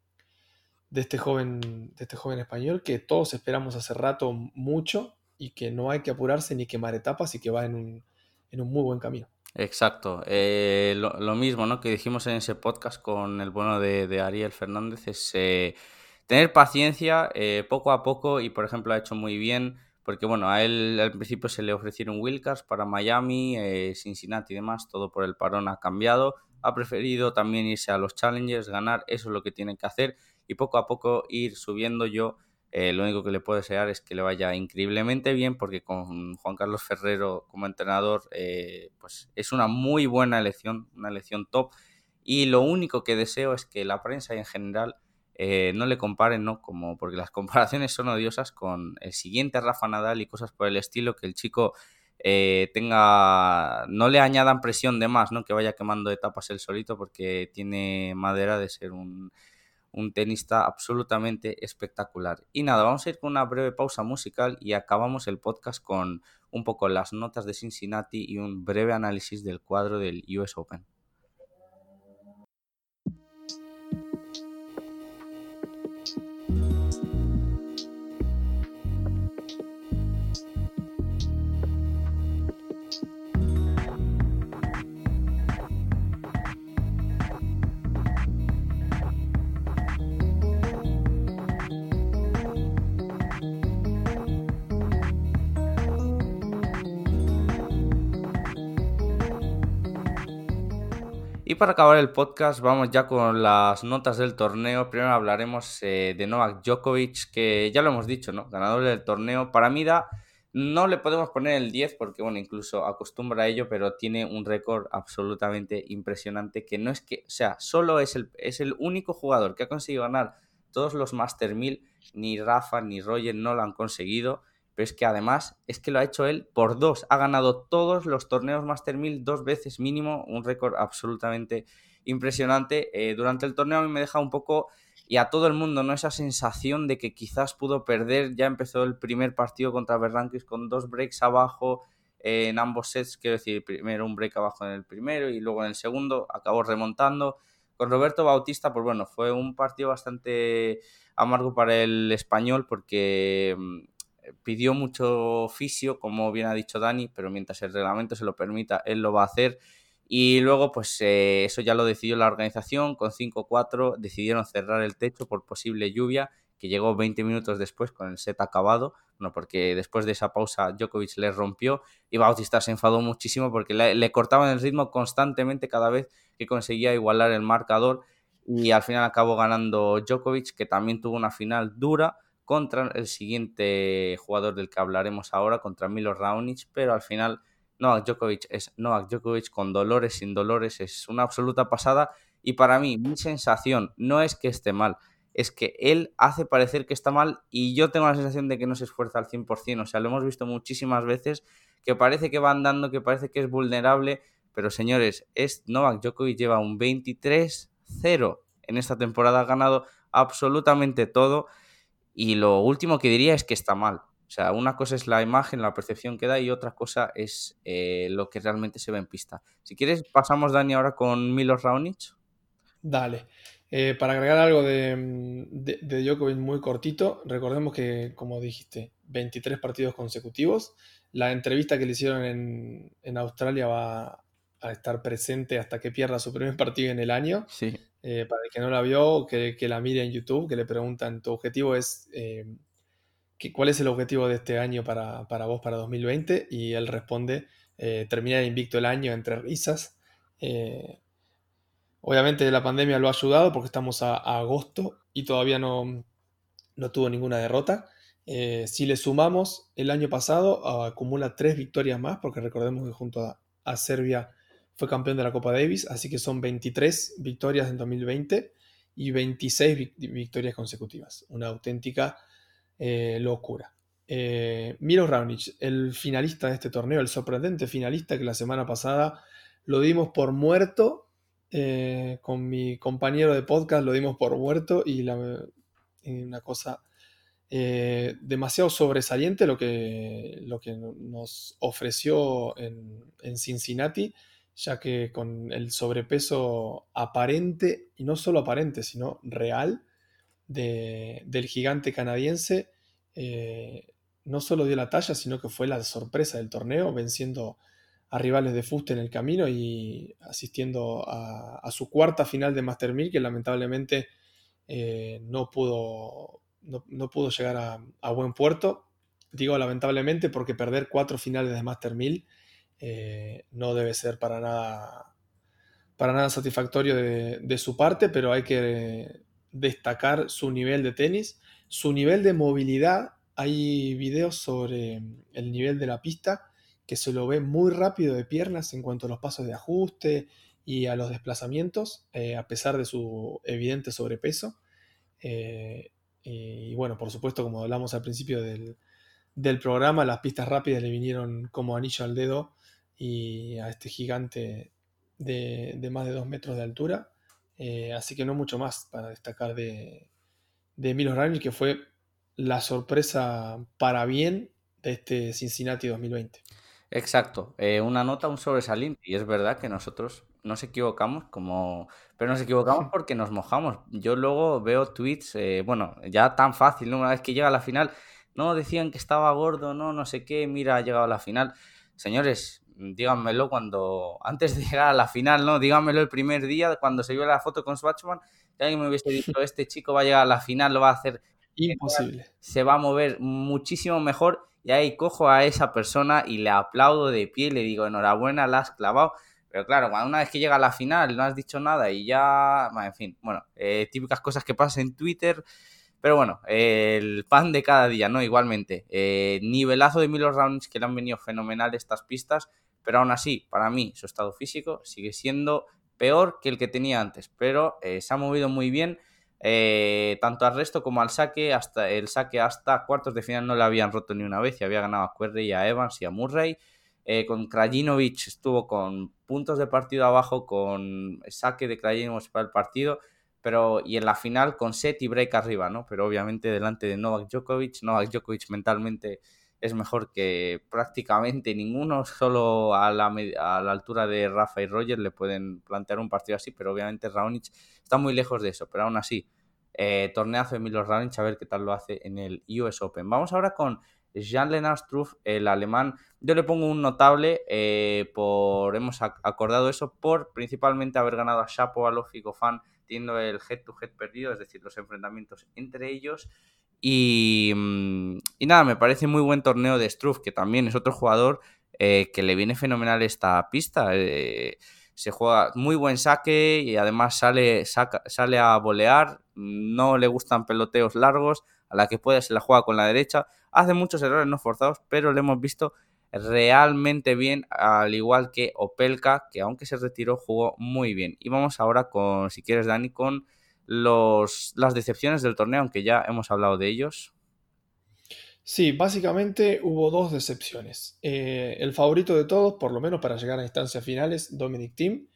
de este, joven, de este joven español, que todos esperamos hace rato mucho y que no hay que apurarse ni quemar etapas y que va en un, en un muy buen camino. Exacto. Eh, lo, mismo ¿no? que dijimos en ese podcast con el bueno de, Ariel Fernández es eh, tener paciencia eh, poco a poco y por ejemplo ha hecho muy bien porque bueno, a él al principio se le ofrecieron Wilcars para Miami, Cincinnati y demás, todo por el parón ha cambiado, ha preferido también irse a los Challengers, ganar, eso es lo que tiene que hacer y poco a poco ir subiendo yo eh, lo único que le puedo desear es que le vaya increíblemente bien porque con Juan Carlos Ferrero como entrenador eh, pues es una muy buena elección, una elección top y lo único que deseo es que la prensa en general eh, no le comparen, ¿no? Como porque las comparaciones son odiosas con el siguiente Rafa Nadal y cosas por el estilo, que el chico tenga, no le añadan presión de más, ¿no? Que vaya quemando etapas él solito porque tiene madera de ser un un tenista absolutamente espectacular. Y nada, vamos a ir con una breve pausa musical y acabamos el podcast con un poco las notas de Cincinnati y un breve análisis del cuadro del US Open. Y para acabar el podcast, vamos ya con las notas del torneo. Primero hablaremos eh, de Novak Djokovic, que ya lo hemos dicho, ¿no? Ganador del torneo. Para mí da, no le podemos poner el 10 porque, bueno, incluso acostumbra a ello, pero tiene un récord absolutamente impresionante que no es que, o sea, solo es el, es el único jugador que ha conseguido ganar todos los Master 1000, ni Rafa ni Roger no lo han conseguido pero es que además es que lo ha hecho él por dos. Ha ganado todos los torneos Master 1000 dos veces mínimo, un récord absolutamente impresionante. Eh, durante el torneo a mí me deja un poco, y a todo el mundo, ¿no? Esa sensación de que quizás pudo perder. Ya empezó el primer partido contra Berrankis con dos breaks abajo eh, en ambos sets. Quiero decir, primero un break abajo en el primero y luego en el segundo. Acabó remontando. Con Roberto Bautista, pues bueno, fue un partido bastante amargo para el español porque mm, pidió mucho fisio, como bien ha dicho Dani, pero mientras el reglamento se lo permita, él lo va a hacer. Y luego, pues eh, eso ya lo decidió la organización, con 5-4 decidieron cerrar el techo por posible lluvia, que llegó 20 minutos después con el set acabado, no porque después de esa pausa Djokovic le rompió y Bautista se enfadó muchísimo porque le, le cortaban el ritmo constantemente cada vez que conseguía igualar el marcador. Y al final acabó ganando Djokovic, que también tuvo una final dura, contra el siguiente jugador del que hablaremos ahora, contra Milo Raonic, pero al final Novak Djokovic es Novak Djokovic con dolores, sin dolores, es una absoluta pasada. Y para mí mi sensación no es que esté mal, es que él hace parecer que está mal y yo tengo la sensación de que no se esfuerza al 100%, o sea, lo hemos visto muchísimas veces, que parece que va andando, que parece que es vulnerable, pero señores, es Novak Djokovic lleva un 23-0 en esta temporada, ha ganado absolutamente todo y lo último que diría es que está mal. O sea, una cosa es la imagen, la percepción que da y otra cosa es eh, lo que realmente se ve en pista. Si quieres, pasamos, Dani, ahora con Milos Raonic. Dale. Eh, para agregar algo de, de, de, Djokovic muy cortito, recordemos que, como dijiste, 23 partidos consecutivos. La entrevista que le hicieron en, en Australia va a estar presente hasta que pierda su primer partido en el año. Sí. Eh, para el que no la vio, que, la mire en YouTube, que le preguntan, ¿tu objetivo es, eh, cuál es el objetivo de este año para, vos, para 2020? Y él responde, eh, terminar invicto el año entre risas. obviamente la pandemia lo ha ayudado porque estamos a, agosto y todavía no, no tuvo ninguna derrota. si le sumamos, el año pasado acumula tres victorias más, porque recordemos que junto a Serbia fue campeón de la Copa Davis, así que son 23 victorias en 2020 y 26 victorias consecutivas. Una auténtica eh, locura. Eh, Miro Raonic, el finalista de este torneo, el sorprendente finalista que la semana pasada lo dimos por muerto. Eh, con mi compañero de podcast lo dimos por muerto y una cosa demasiado sobresaliente lo que, lo que nos ofreció en Cincinnati ya que con el sobrepeso aparente, y no solo aparente, sino real, del gigante canadiense, eh, no solo dio la talla, sino que fue la sorpresa del torneo, venciendo rivales de fuste en el camino y asistiendo a, su cuarta final de Master 1000 que lamentablemente eh, no, pudo, no, pudo llegar a, buen puerto. Digo lamentablemente porque perder cuatro finales de Master 1000 eh, no debe ser para nada, para nada satisfactorio de, su parte, pero hay que destacar su nivel de tenis, su nivel de movilidad. Hay videos sobre el nivel de la pista que se lo ve muy rápido de piernas en cuanto a los pasos de ajuste y a los desplazamientos, eh, a pesar de su evidente sobrepeso. Eh, y bueno, por supuesto, como hablamos al principio del, programa, las pistas rápidas le vinieron como anillo al dedo y a este gigante de, más de dos metros de altura. Eh, así que no mucho más para destacar de, de Milos Raonic, que fue la sorpresa para bien de este Cincinnati 2020. Exacto, eh, una nota, un sobresaliente. Y es verdad que nosotros nos equivocamos, como... pero nos equivocamos porque nos mojamos. Yo luego veo tweets, eh, bueno, ya tan fácil, ¿no? Una vez que llega a la final, no, decían que estaba gordo, no, no sé qué, mira, ha llegado a la final. Señores, díganmelo cuando, antes de llegar a la final, ¿no? Díganmelo el primer día, cuando se vio la foto con Swatchman, que alguien me hubiese dicho, este chico va a llegar a la final, lo va a hacer... Imposible. Se va a mover muchísimo mejor y ahí cojo a esa persona y le aplaudo de pie le digo, enhorabuena, la has clavado. Pero claro, cuando una vez que llega a la final no has dicho nada y ya, en fin, bueno, eh, típicas cosas que pasan en Twitter. Pero bueno, el pan de cada día, ¿no? Igualmente, eh, nivelazo de Milo Rounds que le han venido fenomenal estas pistas, pero aún así, para mí, su estado físico sigue siendo peor que el que tenía antes, pero eh, se ha movido muy bien eh, tanto al resto como al saque, hasta el saque hasta cuartos de final no le habían roto ni una vez y había ganado a Querrey, a Evans y a Murray. Eh, con Krajinovic estuvo con puntos de partido abajo, con saque de Krajinovic para el partido, pero y en la final con set y break arriba, ¿no? Pero obviamente delante de Novak Djokovic, Novak Djokovic mentalmente es mejor que prácticamente ninguno, solo a la, a la altura de Rafa y Roger le pueden plantear un partido así, pero obviamente Raonic está muy lejos de eso, pero aún así, eh, torneazo de Milo Raonic, a ver qué tal lo hace en el US Open. Vamos ahora con Jean-Lennart Struff, el alemán. Yo le pongo un notable eh, por, hemos acordado eso, por principalmente haber ganado a Shapovalov y Gofan, el head-to-head perdido, es decir, los enfrentamientos entre ellos. Mm, y, nada, me parece muy buen torneo de Struff, que también es otro jugador eh, que le viene fenomenal esta pista. Eh, se juega muy buen saque y además sale, sale a bolear. No le gustan peloteos largos. A la que puede se la juega con la derecha. Hace muchos errores no forzados, pero le hemos visto realmente bien, al igual que Opelka, que aunque se retiró, jugó muy bien. Y vamos ahora con, si quieres, Dani, con los, las decepciones del torneo, aunque ya hemos hablado de ellos. Sí, básicamente hubo dos decepciones. Eh, el favorito de todos, por lo menos para llegar a instancias finales, Dominic Thiem,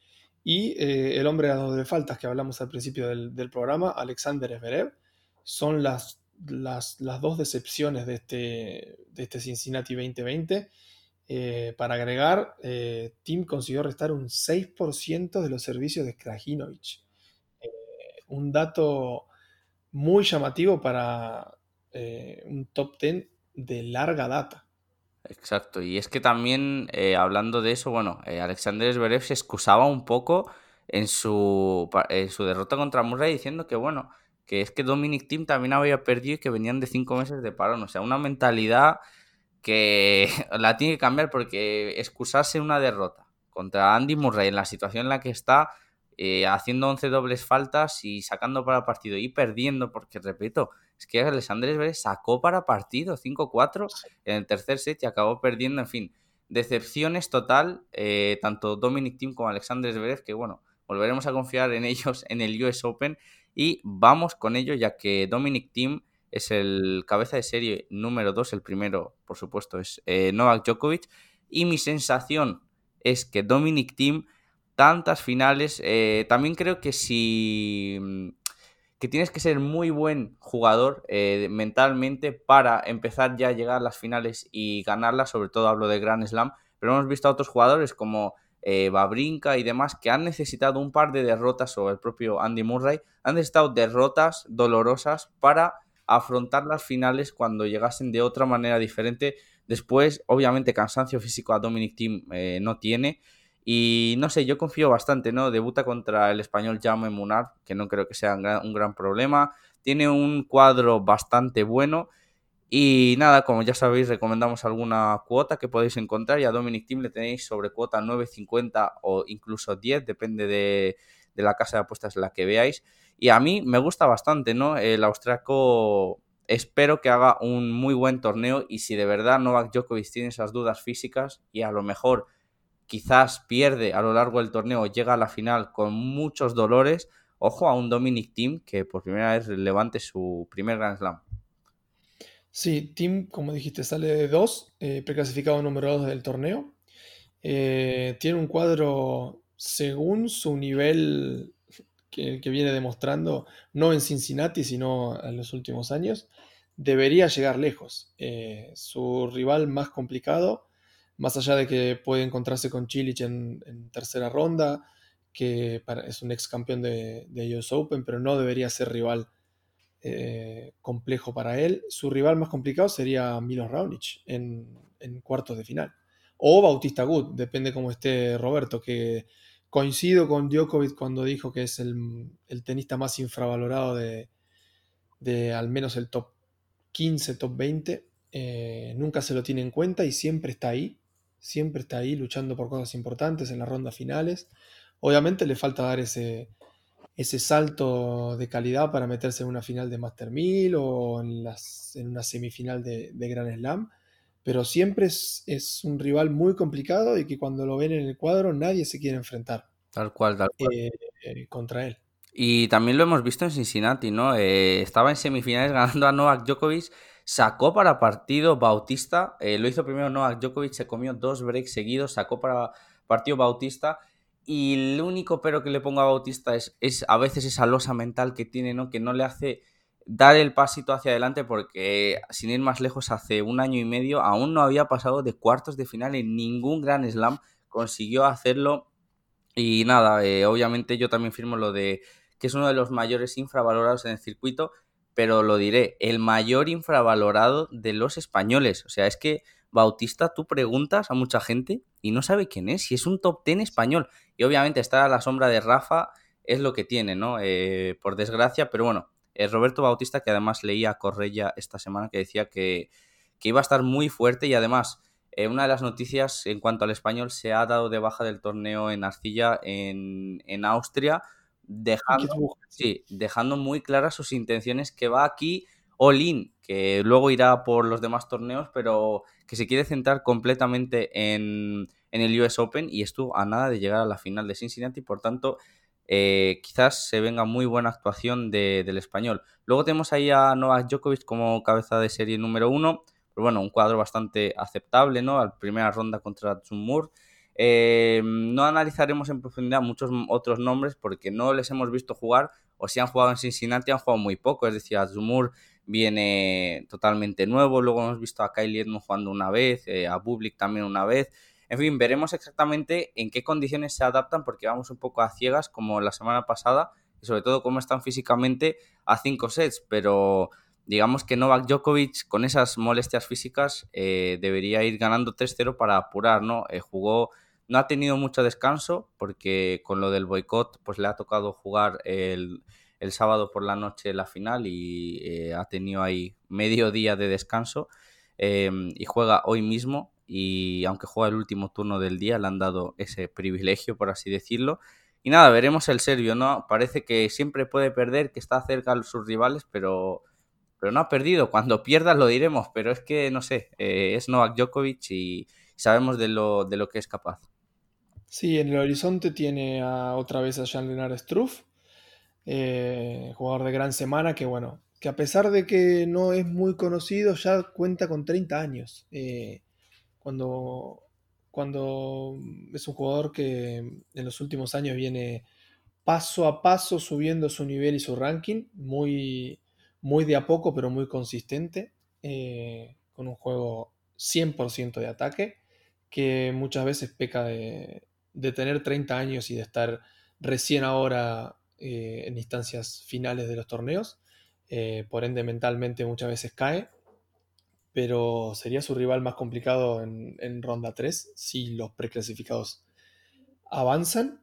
y eh, el hombre a dos de faltas que hablamos al principio del, programa, Alexander Zverev, son las, las, dos decepciones de este, de este Cincinnati 2020. Eh, para agregar, Tim consiguió restar un 6% de los servicios de Krajinovic un dato muy llamativo para eh, un top 10 de larga data. Exacto, y es que también eh, hablando de eso, bueno, eh, Alexander Zverev se excusaba un poco en su, su derrota contra Murray diciendo que, bueno, que es que Dominic Thiem también había perdido y que venían de cinco meses de parón, o sea, una mentalidad que la tiene que cambiar porque excusarse una derrota contra Andy Murray en la situación en la que está eh, haciendo 11 dobles faltas y sacando para partido y perdiendo, porque repito, es que Alexander Zverev sacó para partido 5-4 en el tercer set y acabó perdiendo, en fin, decepciones total, eh, tanto Dominic Thiem como Alexander Zverev, que bueno, volveremos a confiar en ellos en el US Open y vamos con ello, ya que Dominic Thiem es el cabeza de serie número 2, el primero, por supuesto, es eh, Novak Djokovic, y mi sensación es que Dominic Thiem tantas finales. Eh, también creo que si mm, que tienes que ser muy buen jugador eh, mentalmente para empezar ya a llegar a las finales y ganarlas, sobre todo hablo de Grand Slam, pero hemos visto a otros jugadores como eh, Babrinka y demás que han necesitado un par de derrotas o el propio Andy Murray, han necesitado derrotas dolorosas para afrontar las finales cuando llegasen de otra manera diferente Después, obviamente, cansancio físico a Dominic Thiem eh, no tiene. Y no sé, yo confío bastante, ¿no? Debuta contra el español Jaume Munar, que no creo que sea un gran, problema. Tiene un cuadro bastante bueno. Y nada, como ya sabéis, recomendamos alguna cuota que podéis encontrar. Y a Dominic Thiem le tenéis sobre cuota 9.50 o incluso 10, depende de, la casa de apuestas en la que veáis. Y a mí me gusta bastante, ¿no? El austriaco espero que haga un muy buen torneo y si de verdad Novak Djokovic tiene esas dudas físicas y a lo mejor quizás pierde a lo largo del torneo, llega a la final con muchos dolores, ojo a un Dominic Thiem que por primera vez levante su primer Grand Slam. Sí, Thiem, como dijiste, sale de dos, eh, preclasificado número dos del torneo. Eh, tiene un cuadro según su nivel que, viene demostrando, no en Cincinnati, sino en los últimos años, debería llegar lejos. Eh, su rival más complicado, más allá de que puede encontrarse con Chilich en, tercera ronda, que es un ex campeón de, de, Open, pero no debería ser rival eh, complejo para él. Su rival más complicado sería Milos Raonic en, cuartos de final. O Bautista Gut, depende cómo esté Roberto, que coincido con Djokovic cuando dijo que es el, tenista más infravalorado de, al menos el top 15, top 20. Eh, nunca se lo tiene en cuenta y siempre está ahí. Siempre está ahí luchando por cosas importantes en las rondas finales. Obviamente le falta dar ese, ese salto de calidad para meterse en una final de Master 1000 o en, las, en una semifinal de, de Grand Slam pero siempre es, un rival muy complicado y que cuando lo ven en el cuadro nadie se quiere enfrentar. Tal cual, tal cual. Eh, eh, contra él. Y también lo hemos visto en Cincinnati, ¿no? Eh, estaba en semifinales ganando a Novak Djokovic, sacó para partido Bautista, lo hizo primero Novak Djokovic, se comió dos breaks seguidos, sacó para partido Bautista. Y el único pero que le pongo a Bautista es, es a veces esa losa mental que tiene, ¿no? Que no le hace dar el pasito hacia adelante porque, sin ir más lejos, hace un año y medio aún no había pasado de cuartos de final en ningún Grand Slam, consiguió hacerlo y nada, eh, obviamente yo también firmo lo de que es uno de los mayores infravalorados en el circuito, pero lo diré, el mayor infravalorado de los españoles, o sea, es que Bautista, tú preguntas a mucha gente y no sabe quién es, si es un top ten español. Y obviamente estar a la sombra de Rafa es lo que tiene, ¿no? Eh, por desgracia, pero bueno, eh, Roberto Bautista, que además leía a Correia esta semana, que decía que, iba a estar muy fuerte y además eh, una de las noticias en cuanto al español se ha dado de baja del torneo en Arcilla en, Austria, dejando, sí, dejando muy claras sus intenciones que va aquí all que luego irá por los demás torneos, pero que se quiere centrar completamente en, en el US Open y estuvo a nada de llegar a la final de Cincinnati, por tanto eh, quizás se venga muy buena actuación del español. Luego tenemos ahí a Novak Djokovic como cabeza de serie número uno, pero bueno, un cuadro bastante aceptable, ¿no? A primera ronda contra Tsumur. Eh, no analizaremos en profundidad muchos otros nombres porque no les hemos visto jugar o si han jugado en Cincinnati han jugado muy poco, es decir, Tsumur viene totalmente nuevo, luego hemos visto a Kylie Edmund jugando una vez, eh, a Bublik también una vez, en fin, veremos exactamente en qué condiciones se adaptan porque vamos un poco a ciegas como la semana pasada y sobre todo cómo están físicamente a cinco sets, pero digamos que Novak Djokovic con esas molestias físicas eh, debería ir ganando 3-0 para apurar, ¿no? Eh, jugó, no ha tenido mucho descanso porque con lo del boicot pues le ha tocado jugar el, sábado por la noche la final y eh, ha tenido ahí medio día de descanso y juega hoy mismo y aunque juega el último turno del día, le han dado ese privilegio, por así decirlo. Y nada, veremos el serbio, ¿no? Parece que siempre puede perder, que está cerca de sus rivales, pero, pero no ha perdido. Cuando pierdas lo diremos, pero es que, no sé, eh, es Novak Djokovic y sabemos de lo, de lo que es capaz. Sí, en el horizonte tiene otra vez a Jean-Lenard Struff, eh, jugador de gran semana, que bueno, que a pesar de que no es muy conocido, ya cuenta con 30 años. Eh, cuando, cuando es un jugador que en los últimos años viene paso a paso subiendo su nivel y su ranking, muy, muy de a poco, pero muy consistente, eh, con un juego 100% de ataque, que muchas veces peca de, tener 30 años y de estar recién ahora eh, en instancias finales de los torneos, eh, por ende mentalmente muchas veces cae, pero sería su rival más complicado en, ronda 3 si los preclasificados avanzan.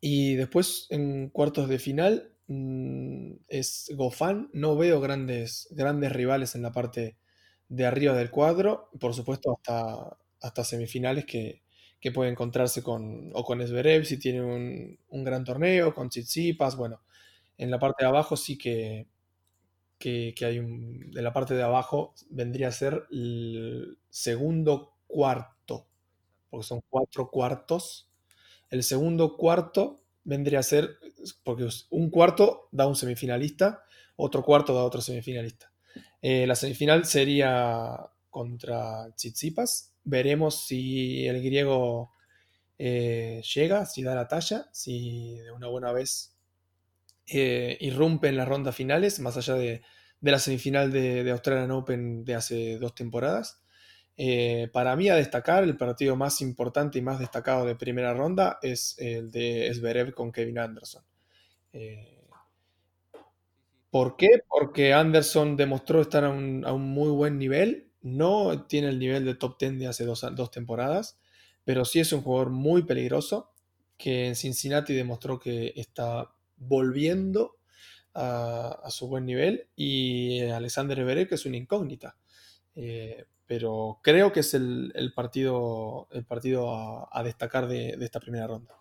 Y después en cuartos de final mm, es Gofán. No veo grandes, grandes rivales en la parte de arriba del cuadro. Por supuesto, hasta, hasta semifinales que, que puede encontrarse con, o con Esberev si tiene un, un gran torneo, con Tsitsipas. Bueno, en la parte de abajo sí que, que, hay un. De la parte de abajo vendría a ser el segundo cuarto, porque son cuatro cuartos el segundo cuarto vendría a ser, porque un cuarto da un semifinalista, otro cuarto da otro semifinalista. Eh, la semifinal sería contra Tsitsipas. Veremos si el griego eh, llega, si da la talla, si de una buena vez eh, irrumpe en las rondas finales, más allá de, la semifinal de, de Australian Open de hace dos temporadas. Eh, para mí, a destacar, el partido más importante y más destacado de primera ronda es el de Zverev con Kevin Anderson. Eh, ¿Por qué? Porque Anderson demostró estar a un, muy buen nivel. No tiene el nivel de top 10 de hace dos, temporadas, pero sí es un jugador muy peligroso que en Cincinnati demostró que está volviendo a, su buen nivel y Alexander Zverev que es una incógnita. Eh, pero creo que es el, partido, el partido a, destacar de, esta primera ronda.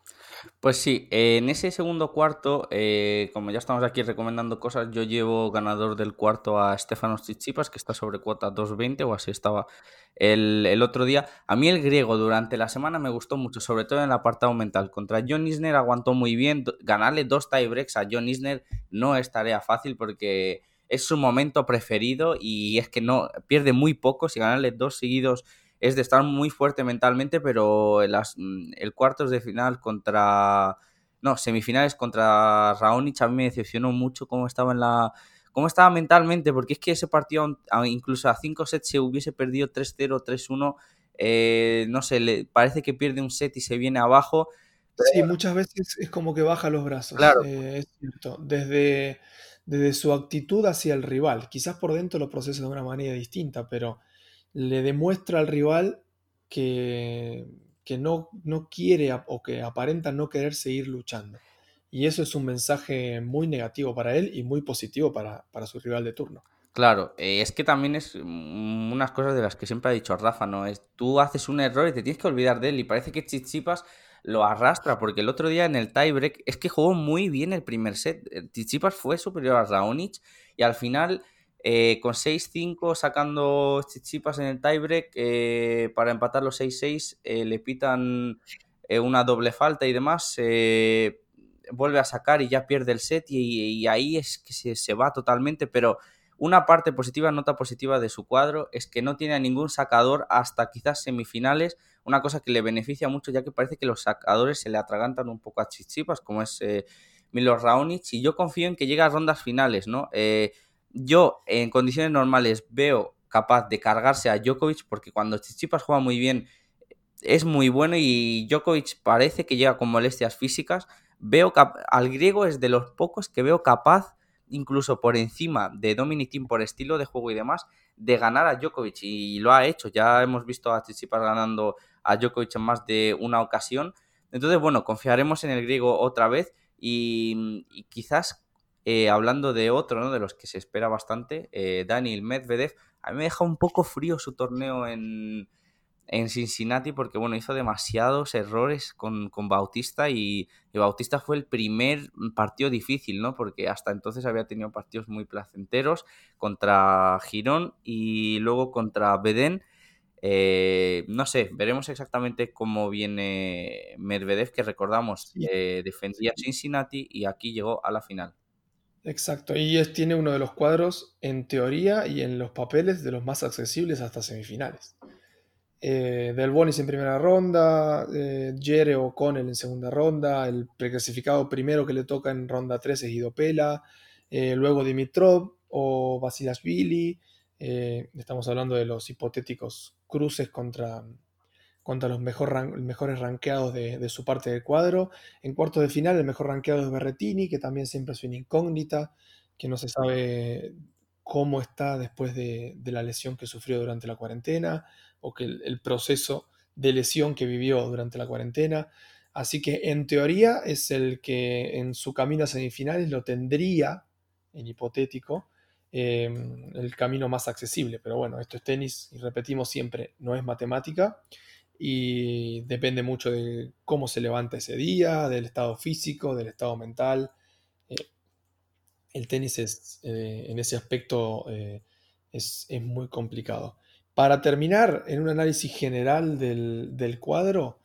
Pues sí, en ese segundo cuarto, eh, como ya estamos aquí recomendando cosas, yo llevo ganador del cuarto a Stefanos Tsitsipas, que está sobre cuota 2.20 o así estaba el, otro día. A mí el griego durante la semana me gustó mucho, sobre todo en el apartado mental. Contra John Isner aguantó muy bien, ganarle dos tiebreaks a John Isner no es tarea fácil porque es su momento preferido y es que no pierde muy poco. Si ganarle dos seguidos es de estar muy fuerte mentalmente, pero las, mm, el cuartos de final contra. No, semifinales contra Raonic a mí me decepcionó mucho cómo estaba en la. cómo estaba mentalmente, porque es que ese partido, incluso a 5 sets, se hubiese perdido 3-0, 3-1. Eh, no sé, le, parece que pierde un set y se viene abajo. Sí, muchas veces es como que baja los brazos. Claro. Eh, es cierto. Desde desde su actitud hacia el rival. Quizás por dentro lo procesa de una manera distinta, pero le demuestra al rival que, que no, no quiere o que aparenta no querer seguir luchando. Y eso es un mensaje muy negativo para él y muy positivo para, su rival de turno. Claro, eh, es que también es unas cosas de las que siempre ha dicho Rafa, ¿no? Es tú haces un error y te tienes que olvidar de él. Y parece que Chichipas lo arrastra, porque el otro día en el tiebreak es que jugó muy bien el primer set. Tsitsipas fue superior a Raonic y al final eh, con 6-5 sacando Tsitsipas en el tiebreak eh, para empatar los 6-6 eh, le pitan una doble falta y demás. vuelve a sacar y ya pierde el set y, ahí es que se, se va totalmente, pero una parte positiva, nota positiva de su cuadro es que no tiene a ningún sacador hasta quizás semifinales una cosa que le beneficia mucho ya que parece que los sacadores se le atragantan un poco a Chichipas, como es eh, Milo Raonic, y yo confío en que llegue a rondas finales, ¿no? Eh, yo en condiciones normales veo capaz de cargarse a Djokovic porque cuando Chichipas juega muy bien es muy bueno y Djokovic parece que llega con molestias físicas. Veo al griego es de los pocos que veo capaz, incluso por encima de Dominic por estilo de juego y demás, de ganar a Djokovic y lo ha hecho. Ya hemos visto a Chichipas ganando a Djokovic en más de una ocasión. Entonces, bueno, confiaremos en el griego otra vez y, quizás eh, hablando de otro, ¿no? De los que se espera bastante, eh, Daniel Medvedev, a mí me deja un poco frío su torneo en, en Cincinnati porque, bueno, hizo demasiados errores con, Bautista y, Bautista fue el primer partido difícil, ¿no? Porque hasta entonces había tenido partidos muy placenteros contra Girón y luego contra Bedén eh, no sé, veremos exactamente cómo viene Medvedev, que recordamos, eh, defendía Cincinnati y aquí llegó a la final. Exacto, y es, tiene uno de los cuadros en teoría y en los papeles de los más accesibles hasta semifinales. Eh, Del Bonis en primera ronda, eh, Jere O'Connell en segunda ronda, el preclasificado primero que le toca en ronda 3 es Guido Pela, luego Dimitrov o Basilashvili, estamos hablando de los hipotéticos cruces contra, contra los mejor mejores ranqueados de, su parte del cuadro. En cuartos de final, el mejor ranqueado es Berretini, que también siempre es una incógnita, que no se sabe cómo está después de, la lesión que sufrió durante la cuarentena o que el, proceso de lesión que vivió durante la cuarentena. Así que en teoría es el que en su camino a semifinales lo tendría, en hipotético, em, el camino más accesible. Pero bueno, esto es tenis y repetimos siempre, no es matemática y depende mucho de cómo se levanta ese día, del estado físico, del estado mental el tenis es, eh, en ese aspecto eh, es, muy complicado. Para terminar, en un análisis general del, cuadro,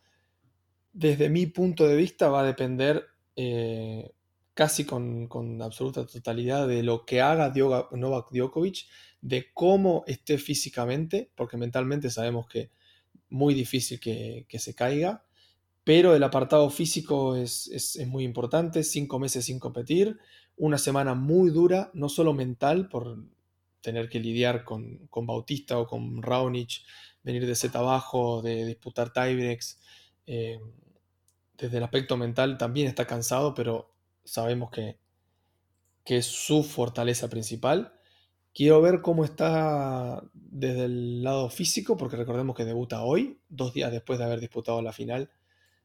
desde mi punto de vista va a depender eh, casi con, absoluta totalidad de lo que haga Novak Djokovic, de cómo esté físicamente, porque mentalmente sabemos que muy difícil que, se caiga, pero el apartado físico es, es, muy importante, cinco meses sin competir, una semana muy dura, no solo mental, por tener que lidiar con, Bautista o con Raonic, venir de set abajo, de disputar tiebreaks. Eh, desde el aspecto mental también está cansado, pero sabemos que, que es su fortaleza principal. Quiero ver cómo está desde el lado físico, porque recordemos que debuta hoy, dos días después de haber disputado la final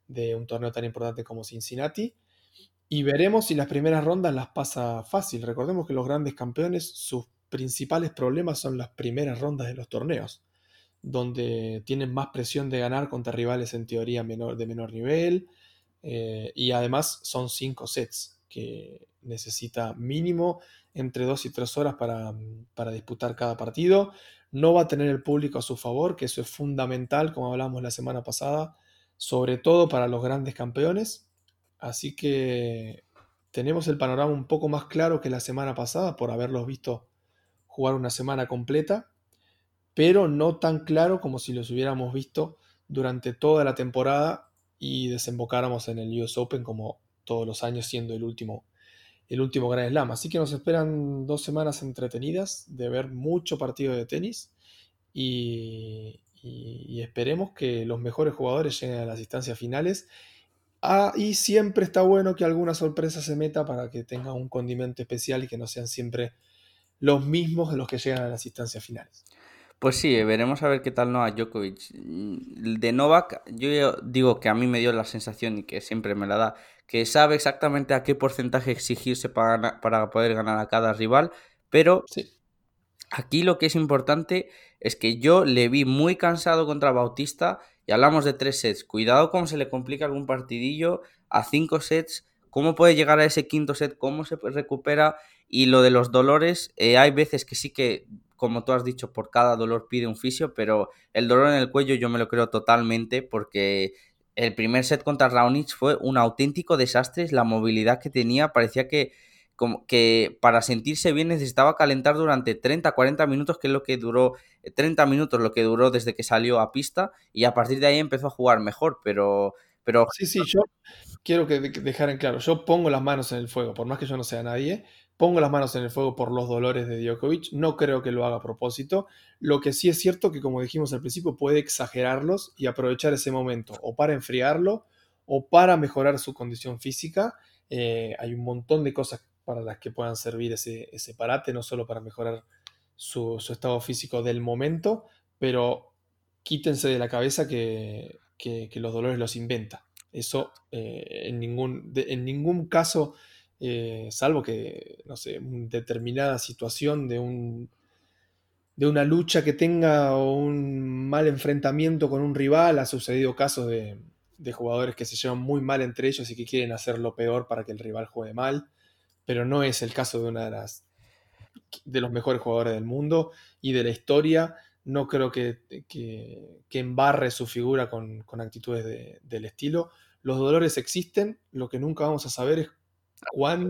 de un torneo tan importante como Cincinnati. Y veremos si las primeras rondas las pasa fácil. Recordemos que los grandes campeones, sus principales problemas son las primeras rondas de los torneos, donde tienen más presión de ganar contra rivales en teoría menor, de menor nivel. Eh, y además son cinco sets que necesita mínimo entre dos y tres horas para, para disputar cada partido. No va a tener el público a su favor, que eso es fundamental, como hablamos la semana pasada, sobre todo para los grandes campeones Así que tenemos el panorama un poco más claro que la semana pasada por haberlos visto jugar una semana completa, pero no tan claro como si los hubiéramos visto durante toda la temporada y desembocáramos en el US Open como todos los años siendo el último, el último Grand Slam. Así que nos esperan dos semanas entretenidas de ver mucho partido de tenis y, esperemos que los mejores jugadores lleguen a las instancias finales Ah, y siempre está bueno que alguna sorpresa se meta para que tenga un condimento especial y que no sean siempre los mismos los que llegan a las instancias finales. Pues sí, veremos a ver qué tal Novak Djokovic. De Novak, yo digo que a mí me dio la sensación y que siempre me la da, que sabe exactamente a qué porcentaje exigirse para, para poder ganar a cada rival, pero aquí lo que es importante es que yo le vi muy cansado contra Bautista y hablamos de tres sets. Cuidado cómo se le complica algún partidillo a cinco sets. ¿Cómo puede llegar a ese quinto set? ¿Cómo se recupera? Y lo de los dolores, eh, hay veces que sí que, como tú has dicho, por cada dolor pide un fisio, pero el dolor en el cuello yo me lo creo totalmente porque el primer set contra Raonic fue un auténtico desastre. La movilidad que tenía parecía que como que para sentirse bien necesitaba calentar durante 30, 40 minutos, que es lo que duró, 30 eh, minutos lo que duró desde que salió a pista y a partir de ahí empezó a jugar mejor, pero... pero... Sí, sí, yo quiero que dejar en claro, yo pongo las manos en el fuego, por más que yo no sea nadie, pongo las manos en el fuego por los dolores de Djokovic, no creo que lo haga a propósito, lo que sí es cierto que como dijimos al principio puede exagerarlos y aprovechar ese momento o para enfriarlo o para mejorar su condición física, eh, hay un montón de cosas para las que puedan servir ese, ese parate, no solo para mejorar su, estado físico del momento, pero quítense de la cabeza que, los dolores los inventa. Eso eh, en, ningún, en ningún caso, eh, salvo que, no sé, determinada situación de un de una lucha que tenga o un mal enfrentamiento con un rival, ha sucedido casos de, de jugadores que se llevan muy mal entre ellos y que quieren hacer lo peor para que el rival juegue mal pero no es el caso de una de las de los mejores jugadores del mundo y de la historia. No creo que, que, embarre su figura con, actitudes del estilo. Los dolores existen, lo que nunca vamos a saber es cuán,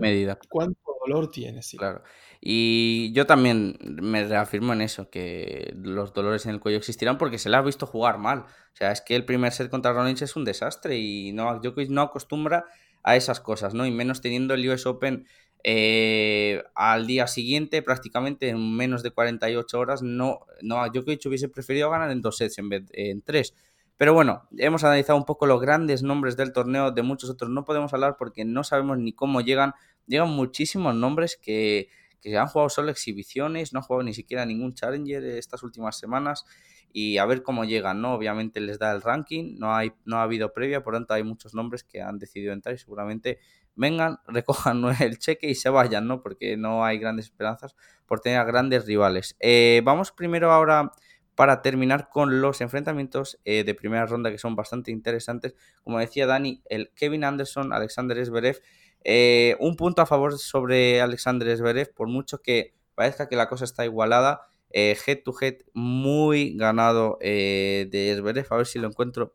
cuánto dolor tiene. Sí. Claro. Y yo también me reafirmo en eso, que los dolores en el cuello existirán porque se le ha visto jugar mal. O sea, es que el primer set contra Ronich es un desastre y Novak Djokovic no acostumbra a esas cosas, ¿no? Y menos teniendo el US Open eh, al día siguiente, prácticamente en menos de 48 horas, no, no que hubiese preferido ganar en dos sets en vez de en tres. Pero bueno, hemos analizado un poco los grandes nombres del torneo, de muchos otros no podemos hablar porque no sabemos ni cómo llegan. Llegan muchísimos nombres que, que han jugado solo exhibiciones, no han jugado ni siquiera ningún Challenger estas últimas semanas y a ver cómo llegan, ¿no? Obviamente les da el ranking, no, hay, no ha habido previa, por lo tanto hay muchos nombres que han decidido entrar y seguramente vengan, recojan el cheque y se vayan, ¿no? Porque no hay grandes esperanzas por tener grandes rivales. Eh, vamos primero ahora para terminar con los enfrentamientos eh, de primera ronda que son bastante interesantes. Como decía Dani, el Kevin Anderson, Alexander Zverev, eh, un punto a favor sobre Alexander Zverev, por mucho que parezca que la cosa está igualada eh, head to head muy ganado eh, de Zverev. A ver si lo encuentro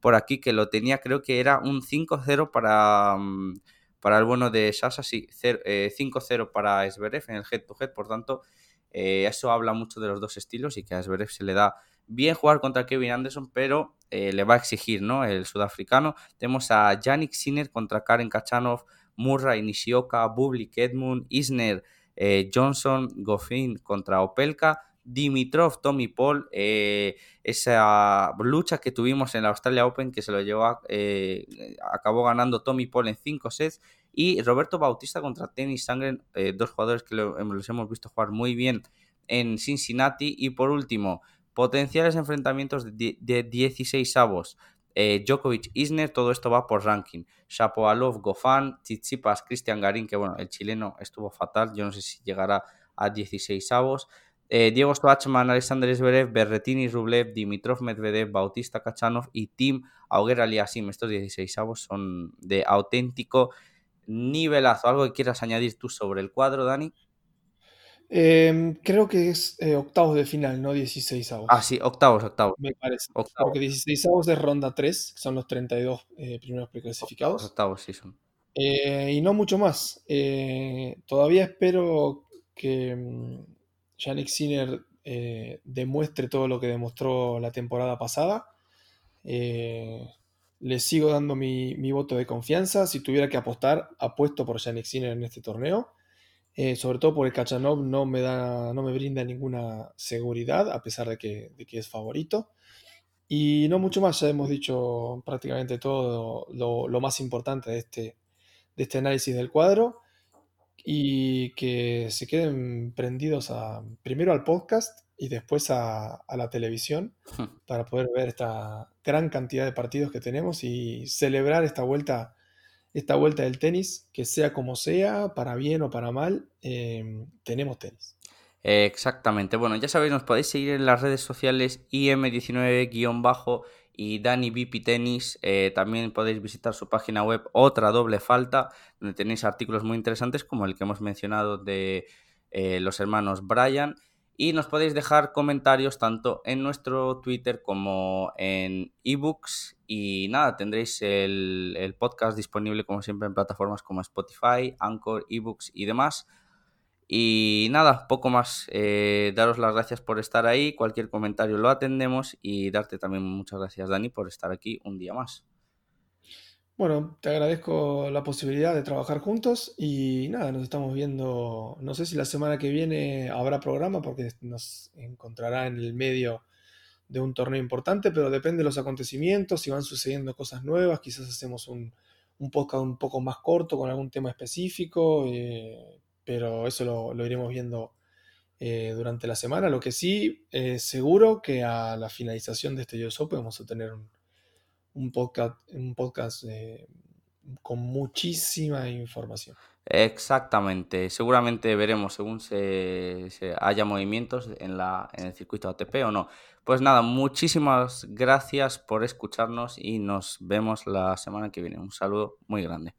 por aquí, que lo tenía, creo que era un 5-0 para, mm, para el bueno de Sasa, sí, 5-0 eh, para Zverev en el head to head, por tanto, eso habla mucho de los dos estilos y que a Zverev se le da bien jugar contra Kevin Anderson, pero le va a exigir, ¿no? El sudafricano. Tenemos a Yannick Sinner contra Karen Kachanov, Murray, Nishioka, Bublik, Edmund, Isner, eh, Johnson, Goffin contra Opelka, Dimitrov, Tommy Paul, eh, esa lucha que tuvimos en la Australia Open que se lo llevó, eh, acabó ganando Tommy Paul en 5 sets y Roberto Bautista contra Tennis Sangren, dos jugadores que los hemos visto jugar muy bien en Cincinnati y por último, potenciales enfrentamientos de, de 16 avos eh, Djokovic, Isner, todo esto va por ranking. Shapovalov, Gofan, Tsitsipas, Cristian Garín, que bueno, el chileno estuvo fatal, yo no sé si llegará a 16 avos. Eh, Diego Schwartzman, Alexander Zverev, Berretini, Rublev, Dimitrov, Medvedev, Bautista Kachanov y Tim Auger Aliasim. Estos 16 avos son de auténtico nivelazo. ¿Algo que quieras añadir tú sobre el cuadro, Dani? Em, creo que es eh, octavos de final, no 16 avos. Ah, sí, octavos, octavos. Me parece. Porque 16 avos es ronda 3, que son los 32 eh, primeros preclasificados. Octavos, sí son. Eh, y no mucho más. todavía espero que um, Yannick Sinner demuestre todo lo que demostró la temporada pasada. Le sigo dando mi, mi, voto de confianza. Si tuviera que apostar, apuesto por Yannick Sinner en este torneo. Eh, sobre todo porque Kachanov no me, da, no me brinda ninguna seguridad, a pesar de que, es favorito. Y no mucho más, ya hemos dicho prácticamente todo lo, más importante de este, de este análisis del cuadro. Y que se queden prendidos primero al podcast y después a, a, la televisión para poder ver esta gran cantidad de partidos que tenemos y celebrar esta vuelta esta vuelta del tenis, que sea como sea, para bien o para mal, em, tenemos tenis. Exactamente. Bueno, ya sabéis, nos podéis seguir en las redes sociales IM19- y Dani Tenis. Eh, también podéis visitar su página web Otra Doble Falta, donde tenéis artículos muy interesantes como el que hemos mencionado de eh, los hermanos Brian y nos podéis dejar comentarios tanto en nuestro Twitter como en ebooks. Y nada, tendréis el, podcast disponible como siempre en plataformas como Spotify, Anchor, ebooks y demás. Y nada, poco más. Eh, daros las gracias por estar ahí. Cualquier comentario lo atendemos. Y darte también muchas gracias, Dani, por estar aquí un día más. Bueno, te agradezco la posibilidad de trabajar juntos y nada, nos estamos viendo, no sé si la semana que viene habrá programa porque nos encontrará en el medio de un torneo importante, pero depende de los acontecimientos, si van sucediendo cosas nuevas, quizás hacemos un, podcast un poco más corto con algún tema específico, eh, pero eso lo, iremos viendo eh, durante la semana. Lo que sí, seguro que a la finalización de este US Open vamos a tener un un podcast, un podcast eh, con muchísima información. Exactamente, seguramente veremos según se, haya movimientos en, la, en el circuito ATP o no. Pues nada, muchísimas gracias por escucharnos y nos vemos la semana que viene. Un saludo muy grande.